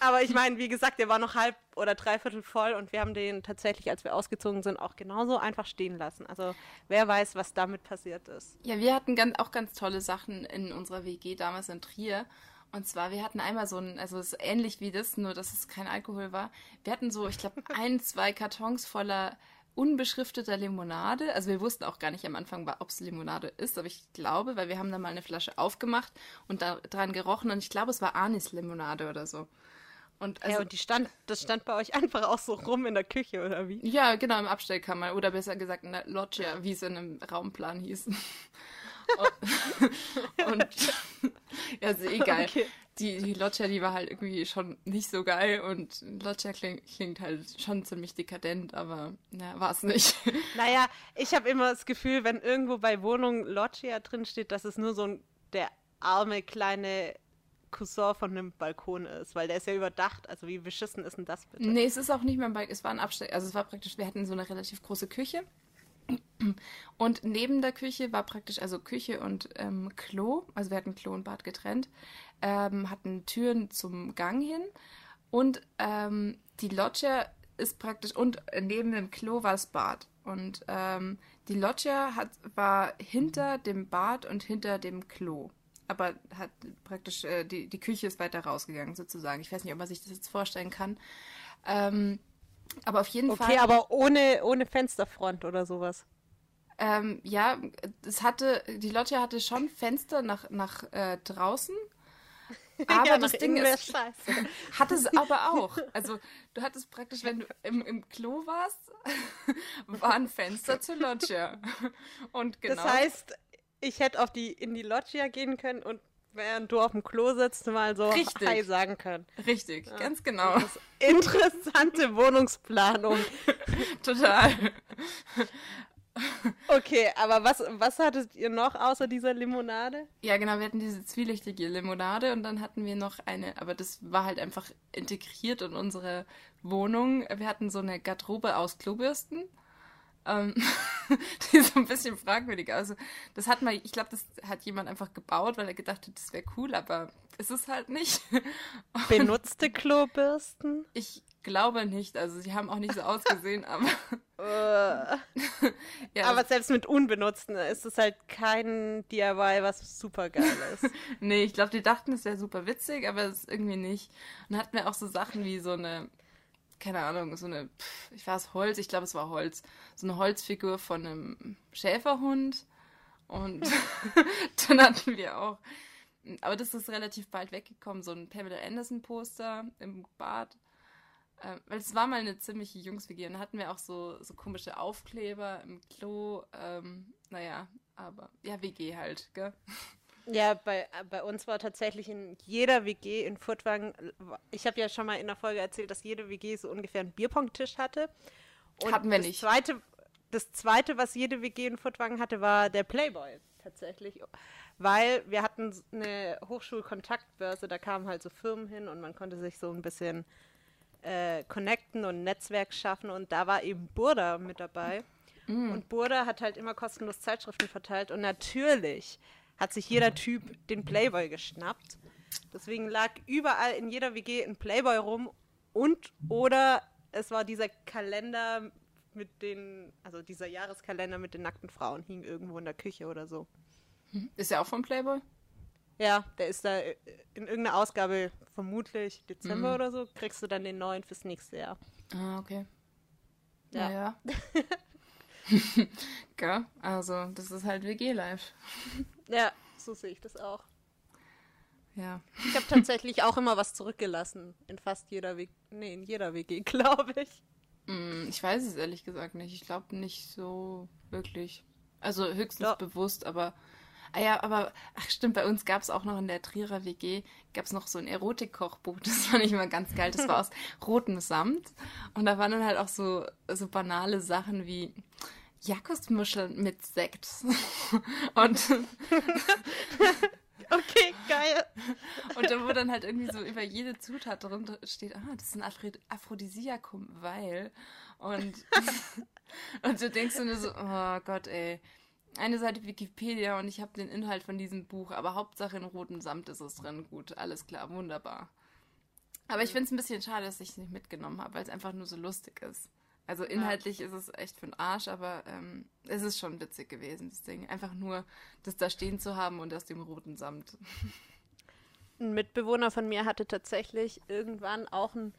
Speaker 2: Aber ich meine, wie gesagt, der war noch halb oder dreiviertel voll und wir haben den tatsächlich, als wir ausgezogen sind, auch genauso einfach stehen lassen. Also wer weiß, was damit passiert ist.
Speaker 3: Ja, wir hatten ganz, auch ganz tolle Sachen in unserer WG damals in Trier. Und zwar, wir hatten einmal so ein, also es ist ähnlich wie das, nur dass es kein Alkohol war. Wir hatten so, ich glaube, [laughs] ein, zwei Kartons voller unbeschrifteter Limonade. Also wir wussten auch gar nicht am Anfang, ob es Limonade ist, aber ich glaube, weil wir haben dann mal eine Flasche aufgemacht und da dran gerochen und ich glaube, es war Anis-Limonade oder so. Und
Speaker 2: Also, ja, und die stand, das stand bei euch einfach auch so rum in der Küche, oder wie?
Speaker 3: Ja, genau, im Abstellkammer. Oder besser gesagt in der Loggia, wie es in einem Raumplan hieß. [laughs] und, [laughs] und ja, ist egal. Okay. Die, die Loggia, die war halt irgendwie schon nicht so geil und Loggia klingt, klingt halt schon ziemlich dekadent, aber na, war es nicht. [laughs]
Speaker 2: Naja, ich habe immer das Gefühl, wenn irgendwo bei Wohnung Loggia drin steht, dass es nur so ein, der arme kleine Cousin von einem Balkon ist, weil der ist ja überdacht. Also wie beschissen ist denn das bitte?
Speaker 3: Nee, es ist auch nicht mehr ein Balkon, es war ein Abstell, also es war praktisch, wir hatten so eine relativ große Küche [clears throat] und neben der Küche war praktisch, also Küche und ähm, Klo, also wir hatten Klo und Bad getrennt, ähm, hatten Türen zum Gang hin und ähm, die Loggia ist praktisch, und neben dem Klo war das Bad. Und ähm, die Loggia hat, war hinter dem Bad und hinter dem Klo. Aber hat praktisch, äh, die, die Küche ist weiter rausgegangen, sozusagen. Ich weiß nicht, ob man sich das jetzt vorstellen kann. Ähm, aber auf jeden
Speaker 2: okay,
Speaker 3: Fall.
Speaker 2: Okay, aber ohne, ohne Fensterfront oder sowas.
Speaker 3: Ähm, ja, es hatte, die Loggia hatte schon Fenster nach, nach äh, draußen. [laughs] Aber
Speaker 2: ja,
Speaker 3: das Ding ist, scheiße. [laughs] hatte es aber auch. Also du hattest praktisch, wenn du im, im Klo warst, [laughs] war ein Fenster zur Loggia. Und genau.
Speaker 2: Das heißt, ich hätte auf die, in die Loggia gehen können und während du auf dem Klo sitzt, mal so
Speaker 3: Richtig.
Speaker 2: Hi sagen können.
Speaker 3: Richtig, ja. ganz genau.
Speaker 2: Interessante Wohnungsplanung.
Speaker 3: Total. [laughs]
Speaker 2: Okay, aber was, was hattet ihr noch außer dieser Limonade?
Speaker 3: Ja, genau, wir hatten diese zwielichtige Limonade und dann hatten wir noch eine, aber das war halt einfach integriert in unsere Wohnung. Wir hatten so eine Garderobe aus Klobürsten. Ähm, [laughs] die ist so ein bisschen fragwürdig. Also, das hat mal, ich glaube, das hat jemand einfach gebaut, weil er gedacht hat, das wäre cool, aber ist es halt nicht. [laughs]
Speaker 2: Benutzte Klobürsten?
Speaker 3: Ich glaube nicht. Also, sie haben auch nicht so ausgesehen, [laughs] aber. [laughs]
Speaker 2: ja, aber selbst mit unbenutzten ist es halt kein DIY, was super geil ist. [laughs]
Speaker 3: nee, ich glaube, die dachten, es wäre super witzig, aber es ist irgendwie nicht. Und hatten wir auch so Sachen wie so eine keine Ahnung, so eine, pff, ich weiß Holz, ich glaube es war Holz, so eine Holzfigur von einem Schäferhund und dann hatten wir auch, aber das ist relativ bald weggekommen, so ein Pamela Anderson Poster im Bad, äh, weil es war mal eine ziemliche Jungs-WG und hatten wir auch so, so komische Aufkleber im Klo, ähm, naja, aber ja, WG halt, gell?
Speaker 2: Ja, bei, bei uns war tatsächlich in jeder WG in Furtwangen, ich habe ja schon mal in der Folge erzählt, dass jede WG so ungefähr einen Bierpong-Tisch hatte.
Speaker 3: Und Hatten wir
Speaker 2: das
Speaker 3: nicht.
Speaker 2: Zweite, das zweite, was jede WG in Furtwangen hatte, war der Playboy tatsächlich. Weil wir hatten eine Hochschulkontaktbörse, da kamen halt so Firmen hin und man konnte sich so ein bisschen äh, connecten und ein Netzwerk schaffen und da war eben Burda mit dabei. Mm. Und Burda hat halt immer kostenlos Zeitschriften verteilt und natürlich hat sich jeder Typ den Playboy geschnappt. Deswegen lag überall in jeder WG ein Playboy rum und oder es war dieser Kalender mit den, also dieser Jahreskalender mit den nackten Frauen hing irgendwo in der Küche oder so.
Speaker 3: Ist er auch vom Playboy?
Speaker 2: Ja, der ist da in irgendeiner Ausgabe, vermutlich Dezember mhm. oder so, kriegst du dann den neuen fürs nächste Jahr.
Speaker 3: Ah, okay.
Speaker 2: Ja. ja. [laughs]
Speaker 3: Gell? Also, das ist halt WG-Life.
Speaker 2: Ja, so sehe ich das auch.
Speaker 3: Ja.
Speaker 2: Ich habe tatsächlich auch immer was zurückgelassen. In fast jeder WG. Nee, in jeder WG, [laughs] glaube ich.
Speaker 3: Mm, ich weiß es ehrlich gesagt nicht. Ich glaube nicht so wirklich. Also höchstens ja. bewusst, aber. Ah ja, aber, ach stimmt, bei uns gab es auch noch in der Trierer WG, gab es noch so ein Erotik-Kochbuch, [laughs] das fand ich immer ganz geil, das war aus [laughs] rotem Samt und da waren dann halt auch so, so banale Sachen wie, Jakobsmuscheln mit Sekt. [laughs] Und.
Speaker 2: okay, geil.
Speaker 3: Und da wo dann halt irgendwie so über jede Zutat drunter steht, ah, das ist ein Aphro Aphrodisiakum, weil. Und, und du denkst nur so, oh Gott, ey. Eine Seite Wikipedia und ich habe den Inhalt von diesem Buch, aber Hauptsache in rotem Samt ist es drin. Gut, alles klar, wunderbar. Aber ich finde es ein bisschen schade, dass ich es nicht mitgenommen habe, weil es einfach nur so lustig ist. Also inhaltlich ja. ist es echt für den Arsch, aber ähm, es ist schon witzig gewesen, das Ding. Einfach nur das da stehen zu haben und aus dem roten Samt. [laughs]
Speaker 2: Ein Mitbewohner von mir hatte tatsächlich irgendwann auch ein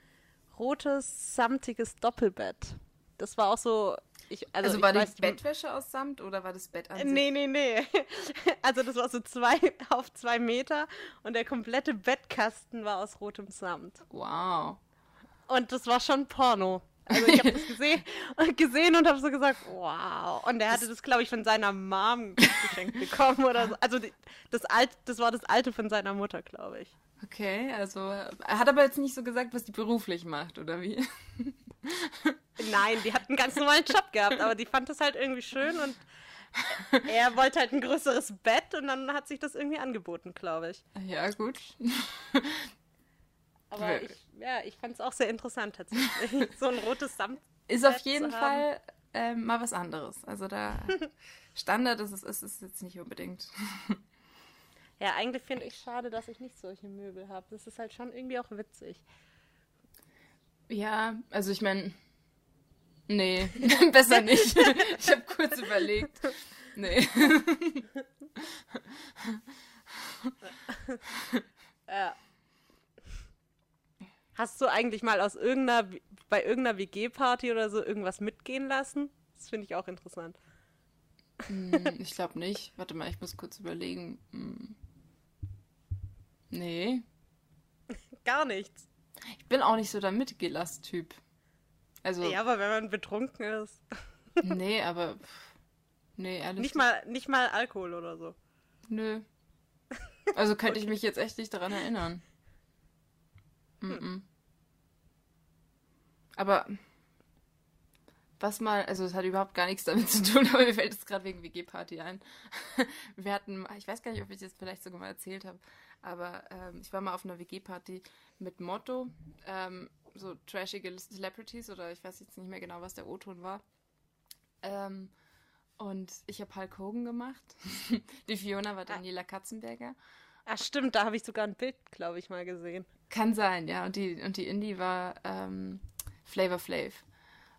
Speaker 2: rotes, samtiges Doppelbett. Das war auch so Ich,
Speaker 3: Also,
Speaker 2: ich
Speaker 3: war
Speaker 2: weiß,
Speaker 3: die Bettwäsche aus Samt oder war das Bett an sich?
Speaker 2: Nee, nee, nee. [laughs] Also das war so zwei [laughs] auf zwei Meter und der komplette Bettkasten war aus rotem Samt.
Speaker 3: Wow.
Speaker 2: Und das war schon Porno. Also ich habe [laughs] das gesehen, gesehen und habe so gesagt, wow. Und er hatte das, glaube ich, von seiner Mom geschenkt bekommen oder so. Also die, das, Alt, das war das alte von seiner Mutter, glaube ich.
Speaker 3: Okay, also er hat aber jetzt nicht so gesagt, was die beruflich macht, oder wie?
Speaker 2: Nein, die hat einen ganz normalen Job gehabt, aber die fand das halt irgendwie schön und er wollte halt ein größeres Bett und dann hat sich das irgendwie angeboten, glaube ich.
Speaker 3: Ja, gut.
Speaker 2: Aber ich, ja, ich fand es auch sehr interessant tatsächlich. [laughs] so ein rotes Samt.
Speaker 3: Ist auf jeden. Fall ähm, mal was anderes. Also da [laughs] Standard ist es ist es jetzt nicht unbedingt.
Speaker 2: Ja, eigentlich finde ich schade, dass ich nicht solche Möbel habe. Das ist halt schon irgendwie auch witzig.
Speaker 3: Ja, also ich meine, nee, [laughs] besser nicht. Ich habe kurz überlegt. Nee. [laughs]
Speaker 2: Ja. Hast du eigentlich mal aus irgendeiner, bei irgendeiner WG-Party oder so irgendwas mitgehen lassen? Das finde ich auch interessant.
Speaker 3: Hm, ich glaube nicht. Warte mal, ich muss kurz überlegen. Hm. Nee. [laughs]
Speaker 2: Gar nichts.
Speaker 3: Ich bin auch nicht so der Mitgelass-Typ. Also,
Speaker 2: Ja, aber wenn man betrunken ist. [laughs]
Speaker 3: nee, aber. Nee, ehrlich.
Speaker 2: Nicht mal, nicht mal Alkohol oder so.
Speaker 3: Nö. Also könnte ich mich jetzt echt nicht daran erinnern. Mhm. Aber was mal, also es hat überhaupt gar nichts damit [laughs] zu tun, aber mir fällt es gerade wegen WG-Party ein. [laughs] Wir hatten, ich weiß gar nicht, ob ich das vielleicht sogar mal erzählt habe, aber ähm, ich war mal auf einer WG-Party mit Motto, ähm, so trashige Celebrities oder ich weiß jetzt nicht mehr genau, was der O-Ton war. Ähm, und ich habe Hulk Hogan gemacht. [laughs] Die Fiona war Daniela Katzenberger.
Speaker 2: Ach stimmt, da habe ich sogar ein Bild, glaube ich, mal gesehen.
Speaker 3: Kann sein, ja. Und die, und die Indie war ähm, Flavor Flav.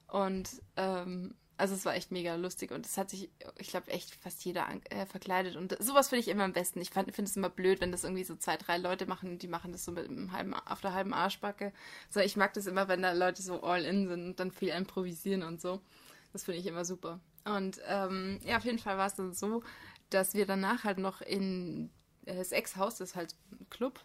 Speaker 3: Und ähm, also es war echt mega lustig und es hat sich, ich glaube, echt fast jeder äh, verkleidet. Und sowas finde ich immer am besten. Ich finde es immer blöd, wenn das irgendwie so zwei, drei Leute machen und die machen das so mit einem halben, auf der halben Arschbacke. So, ich mag das immer, wenn da Leute so all in sind und dann viel improvisieren und so. Das finde ich immer super. Und ähm, ja, auf jeden Fall war es dann so, dass wir danach halt noch in äh, das Ex-Haus, das ist halt ein Club,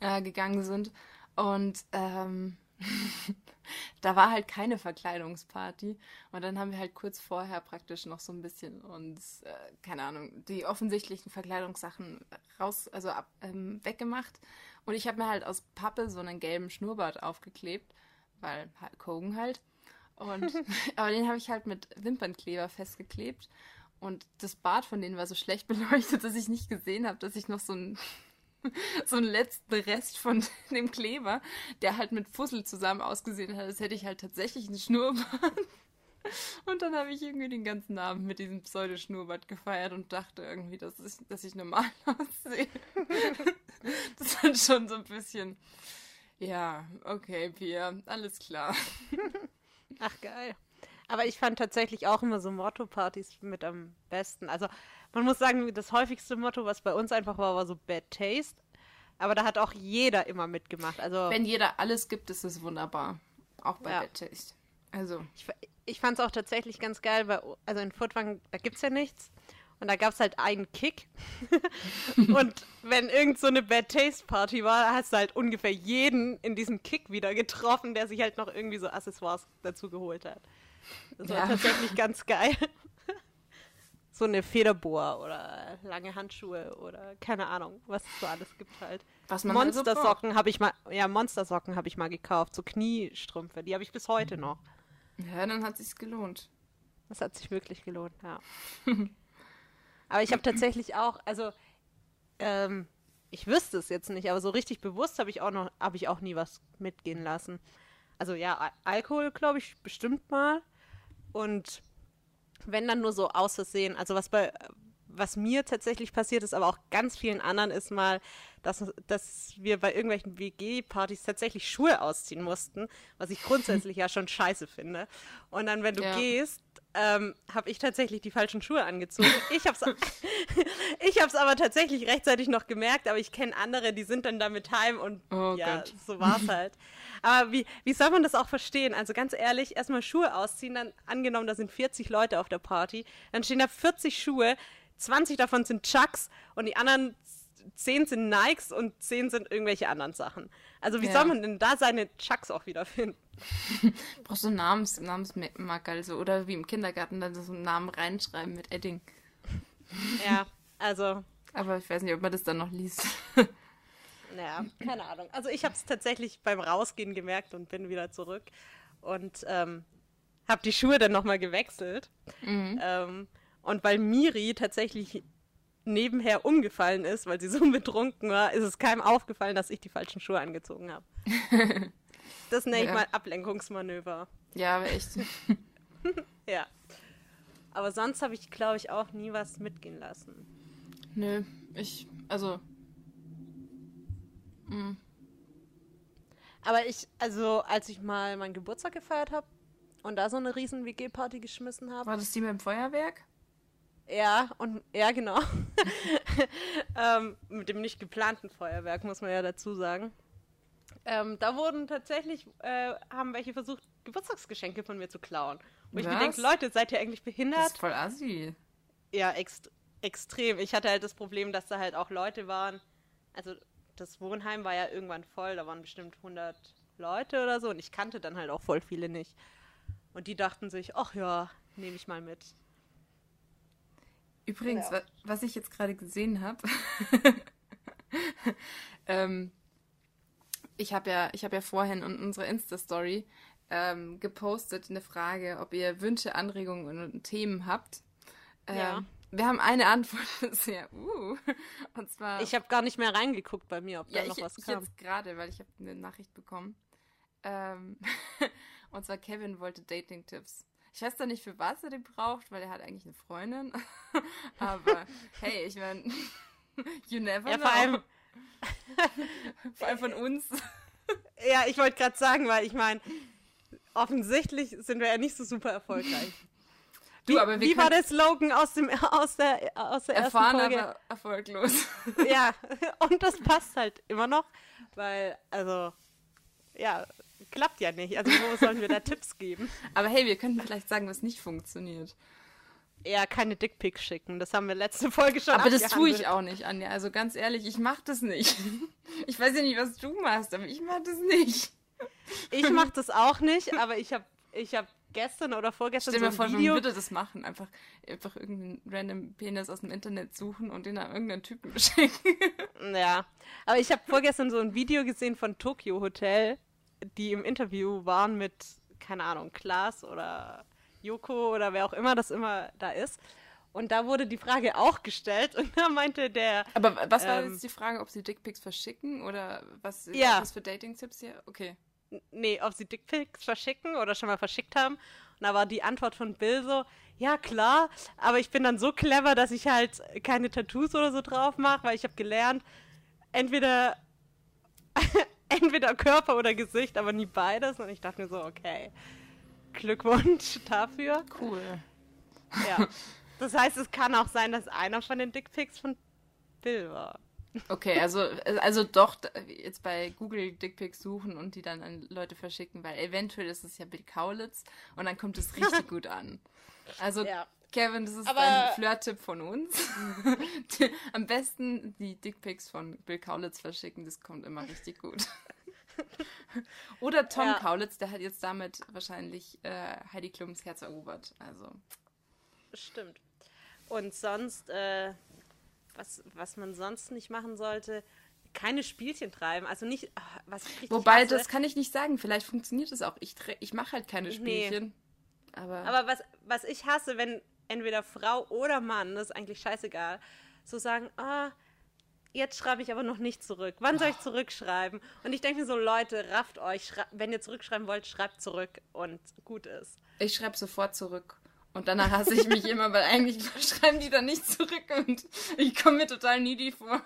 Speaker 3: äh, gegangen sind. Und ähm, [laughs] da war halt keine Verkleidungsparty. Und dann haben wir halt kurz vorher praktisch noch so ein bisschen uns, äh, keine Ahnung, die offensichtlichen Verkleidungssachen raus, also ab, ähm, weggemacht. Und ich habe mir halt aus Pappe so einen gelben Schnurrbart aufgeklebt, weil Hulk Hogan halt. Und, [laughs] [laughs] aber den habe ich halt mit Wimpernkleber festgeklebt. Und das Bad von denen war so schlecht beleuchtet, dass ich nicht gesehen habe, dass ich noch so einen, [laughs] so einen letzten Rest von [laughs] dem Kleber, der halt mit Fussel zusammen ausgesehen hat, als hätte ich halt tatsächlich einen Schnurrbart. [laughs] Und dann habe ich irgendwie den ganzen Abend mit diesem Pseudo-Schnurrbart gefeiert und dachte irgendwie, dass ich, dass ich normal aussehe. Das war schon so ein bisschen. Ja, okay, Pia, alles klar.
Speaker 2: Ach, geil. Aber ich fand tatsächlich auch immer so Motto-Partys mit am besten. Also, man muss sagen, das häufigste Motto, was bei uns einfach war, war so Bad Taste. Aber da hat auch jeder immer mitgemacht. Also,
Speaker 3: Wenn jeder alles gibt, ist es wunderbar. Auch bei
Speaker 2: Ja.
Speaker 3: Bad Taste. Also,
Speaker 2: ich, ich fand es auch tatsächlich ganz geil, weil, also in Furtwang, da gibt's ja nichts. Und da gab's halt einen Kick. [laughs] und wenn irgend so eine Bad Taste Party war, hast du halt ungefähr jeden in diesem Kick wieder getroffen, der sich halt noch irgendwie so Accessoires dazu geholt hat. Das war
Speaker 3: Ja.
Speaker 2: tatsächlich ganz geil. So eine Federbohr oder lange Handschuhe oder keine Ahnung, was es so alles gibt halt.
Speaker 3: was man halt.
Speaker 2: Monstersocken habe ich mal, ja, Monstersocken habe ich mal gekauft, so Kniestrümpfe, die habe ich bis heute noch.
Speaker 3: Ja, dann hat sich's gelohnt.
Speaker 2: Das hat sich wirklich gelohnt, ja. [laughs] aber ich habe tatsächlich auch, also ähm, ich wüsste es jetzt nicht, aber so richtig bewusst habe ich auch noch, habe ich auch nie was mitgehen lassen. Also ja, Al Alkohol, glaube ich, bestimmt mal. Und wenn dann nur so aus Versehen, also was bei, was mir tatsächlich passiert ist, aber auch ganz vielen anderen, ist mal, dass, dass wir bei irgendwelchen WG-Partys tatsächlich Schuhe ausziehen mussten, was ich grundsätzlich ja schon scheiße finde. Und dann, wenn du
Speaker 3: Ja.
Speaker 2: gehst, ähm, habe ich tatsächlich die falschen Schuhe angezogen. Ich habe es [laughs] ich hab's aber tatsächlich rechtzeitig noch gemerkt, aber ich kenne andere, die sind dann damit heim und
Speaker 3: Oh
Speaker 2: ja,
Speaker 3: Gott.
Speaker 2: so war es halt. Aber wie, wie soll man das auch verstehen? Also ganz ehrlich, erstmal Schuhe ausziehen, dann angenommen, da sind 40 Leute auf der Party, dann stehen da 40 Schuhe, 20 davon sind Chucks und die anderen 10 sind Nikes und 10 sind irgendwelche anderen Sachen. Also wie
Speaker 3: Ja.
Speaker 2: soll man denn da seine Chucks auch wiederfinden? [laughs]
Speaker 3: Brauchst du einen Namens, Namensmarker, also, oder wie im Kindergarten dann so einen Namen reinschreiben mit Edding.
Speaker 2: Ja, also
Speaker 3: Aber ich weiß nicht, ob man das dann noch liest. [laughs]
Speaker 2: Naja, keine Ahnung. Also ich habe es tatsächlich beim Rausgehen gemerkt und bin wieder zurück und ähm, habe die Schuhe dann nochmal gewechselt. Ähm, und weil Miri tatsächlich nebenher umgefallen ist, weil sie so [laughs] betrunken war, ist es keinem aufgefallen, dass ich die falschen Schuhe angezogen habe. [laughs] Das nenne ich
Speaker 3: Ja.
Speaker 2: mal Ablenkungsmanöver.
Speaker 3: Ja, aber echt. [laughs]
Speaker 2: Ja. Aber sonst habe ich, glaube ich, auch nie was mitgehen lassen.
Speaker 3: Nö, ich, also,
Speaker 2: Aber ich, also als ich mal meinen Geburtstag gefeiert habe und da so eine riesen WG-Party geschmissen habe,
Speaker 3: war das die mit dem Feuerwerk?
Speaker 2: Ja, und ja, genau. [laughs] ähm, mit dem nicht geplanten Feuerwerk, muss man ja dazu sagen. Ähm, da wurden tatsächlich, äh, haben welche versucht, Geburtstagsgeschenke von mir zu klauen. Wo ich mir denke, Leute, seid ihr eigentlich
Speaker 3: Das
Speaker 2: behindert?
Speaker 3: ist voll assi.
Speaker 2: Ja, ext extrem. Ich hatte halt das Problem, dass da halt auch Leute waren. Also das Wohnheim war ja irgendwann voll, da waren bestimmt 100 Leute oder so und ich kannte dann halt auch voll viele nicht. Und die dachten sich, ach ja, nehme ich mal mit.
Speaker 3: Übrigens, wa was ich jetzt gerade gesehen habe, [laughs] ähm, ich habe ja, ich habe ja vorhin in unserer Insta-Story ähm, gepostet eine Frage, ob ihr Wünsche, Anregungen und Themen habt. Ähm,
Speaker 2: Ja.
Speaker 3: Wir haben eine Antwort [laughs] bisher. Uh, und zwar.
Speaker 2: Ich habe gar nicht mehr reingeguckt bei mir, ob da
Speaker 3: ja,
Speaker 2: noch
Speaker 3: ich,
Speaker 2: was
Speaker 3: ich
Speaker 2: kam.
Speaker 3: jetzt gerade, weil ich habe eine Nachricht bekommen. Ähm, [laughs] und zwar Kevin wollte Dating-Tipps. Ich weiß da nicht, für was er die braucht, weil er hat eigentlich eine Freundin. [laughs] Aber hey, ich meine, [laughs] you never
Speaker 2: Ja,
Speaker 3: know.
Speaker 2: vor allem, [laughs]
Speaker 3: vor allem von uns.
Speaker 2: ja, ich wollte gerade sagen, weil ich meine, offensichtlich sind wir ja nicht so super erfolgreich.
Speaker 3: Du,
Speaker 2: wie
Speaker 3: aber
Speaker 2: wie war der Slogan aus, dem, aus, der, aus der ersten
Speaker 3: Erfahren,
Speaker 2: Folge?
Speaker 3: aber erfolglos.
Speaker 2: Ja, und das passt halt immer noch, weil, also, ja, klappt ja nicht. Also, wo sollen wir da Tipps geben? [laughs]
Speaker 3: Aber hey, wir könnten vielleicht sagen, was nicht funktioniert.
Speaker 2: Ja, keine Dickpics schicken. Das haben wir letzte Folge schon
Speaker 3: Aber das tue ich auch nicht, Anja. Also ganz ehrlich, ich mach das nicht. [laughs] Ich weiß ja nicht, was du machst, aber ich mach das nicht.
Speaker 2: Ich mache [laughs] das auch nicht, aber ich habe ich hab gestern oder vorgestern
Speaker 3: Stell
Speaker 2: so
Speaker 3: mir
Speaker 2: ein
Speaker 3: vor, man
Speaker 2: Video...
Speaker 3: würde das machen. Einfach, einfach irgendeinen random Penis aus dem Internet suchen und den an irgendeinen Typen schicken.
Speaker 2: Ja, aber ich habe vorgestern so ein Video gesehen von Tokyo Hotel, die im Interview waren mit, keine Ahnung, Klaas oder Joko oder wer auch immer das immer da ist. Und da wurde die Frage auch gestellt und da meinte der,
Speaker 3: Aber was war
Speaker 2: Ähm.
Speaker 3: jetzt die Frage, ob sie Dickpics verschicken oder was,
Speaker 2: Ja.
Speaker 3: was für Dating-Tipps hier? Okay.
Speaker 2: nee, ob sie Dickpics verschicken oder schon mal verschickt haben. Und da war die Antwort von Bill so, ja klar, aber ich bin dann so clever, dass ich halt keine Tattoos oder so drauf mache, weil ich habe gelernt, entweder [laughs] entweder Körper oder Gesicht, aber nie beides. Und ich dachte mir so, okay, Glückwunsch [laughs] dafür.
Speaker 3: Cool.
Speaker 2: Ja. Das heißt, es kann auch sein, dass einer von den Dickpics von Bill war.
Speaker 3: Okay, also, also doch jetzt bei Google Dickpics suchen und die dann an Leute verschicken, weil eventuell ist es ja Bill Kaulitz und dann kommt es richtig [laughs] gut an. Also,
Speaker 2: Ja.
Speaker 3: Kevin, das ist
Speaker 2: Aber-
Speaker 3: ein Flirt-Tipp von uns. [laughs] Am besten die Dickpics von Bill Kaulitz verschicken, das kommt immer richtig gut. [laughs] Oder Tom
Speaker 2: Ja.
Speaker 3: Kaulitz, der hat jetzt damit wahrscheinlich äh, Heidi Klums Herz erobert. Also,
Speaker 2: Stimmt. Und sonst, äh, was, was man sonst nicht machen sollte, keine Spielchen treiben. Also nicht, ah, was ich
Speaker 3: wobei,
Speaker 2: hasse,
Speaker 3: das kann ich nicht sagen. Vielleicht funktioniert es auch. Ich, ich mache halt keine
Speaker 2: Nee.
Speaker 3: Spielchen. Aber,
Speaker 2: Aber was, was ich hasse, wenn entweder Frau oder Mann, das ist eigentlich scheißegal, so sagen, ah, jetzt schreibe ich aber noch nicht zurück. Wann soll ich zurückschreiben? Und ich denke mir so, Leute, rafft euch. Wenn ihr zurückschreiben wollt, schreibt zurück und gut ist.
Speaker 3: Ich schreibe sofort zurück. Und danach hasse ich mich immer, weil eigentlich [laughs] schreiben die dann nicht zurück und ich komme mir total needy vor.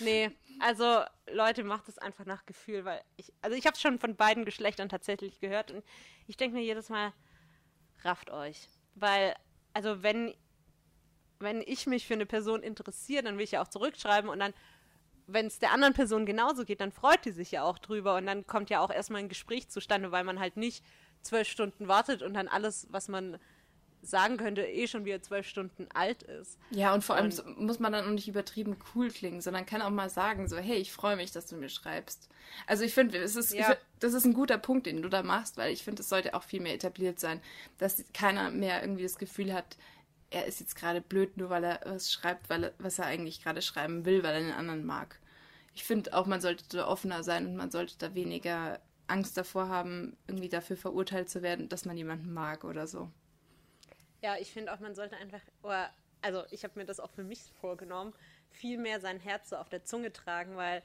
Speaker 2: Nee, also Leute, macht es einfach nach Gefühl, weil ich, also ich habe es schon von beiden Geschlechtern tatsächlich gehört und ich denke mir jedes Mal, rafft euch. Weil, also wenn, wenn ich mich für eine Person interessiere, dann will ich ja auch zurückschreiben und dann, wenn es der anderen Person genauso geht, dann freut die sich ja auch drüber und dann kommt ja auch erstmal ein Gespräch zustande, weil man halt nicht zwölf Stunden wartet und dann alles, was man sagen könnte, eh schon wieder zwölf Stunden alt ist.
Speaker 3: Ja, und vor allem so, muss man dann auch nicht übertrieben cool klingen, sondern kann auch mal sagen, so, hey, ich freue mich, dass du mir schreibst. Also ich finde, es ist,
Speaker 2: Ja.
Speaker 3: ich, das ist ein guter Punkt, den du da machst, weil ich finde, es sollte auch viel mehr etabliert sein, dass keiner mehr irgendwie das Gefühl hat, er ist jetzt gerade blöd, nur weil er was schreibt, weil er, was er eigentlich gerade schreiben will, weil er den anderen mag. Ich finde auch, man sollte da offener sein und man sollte da weniger Angst davor haben, irgendwie dafür verurteilt zu werden, dass man jemanden mag oder so.
Speaker 2: Ja, ich finde auch, man sollte einfach, oder, also ich habe mir das auch für mich vorgenommen, viel mehr sein Herz so auf der Zunge tragen, weil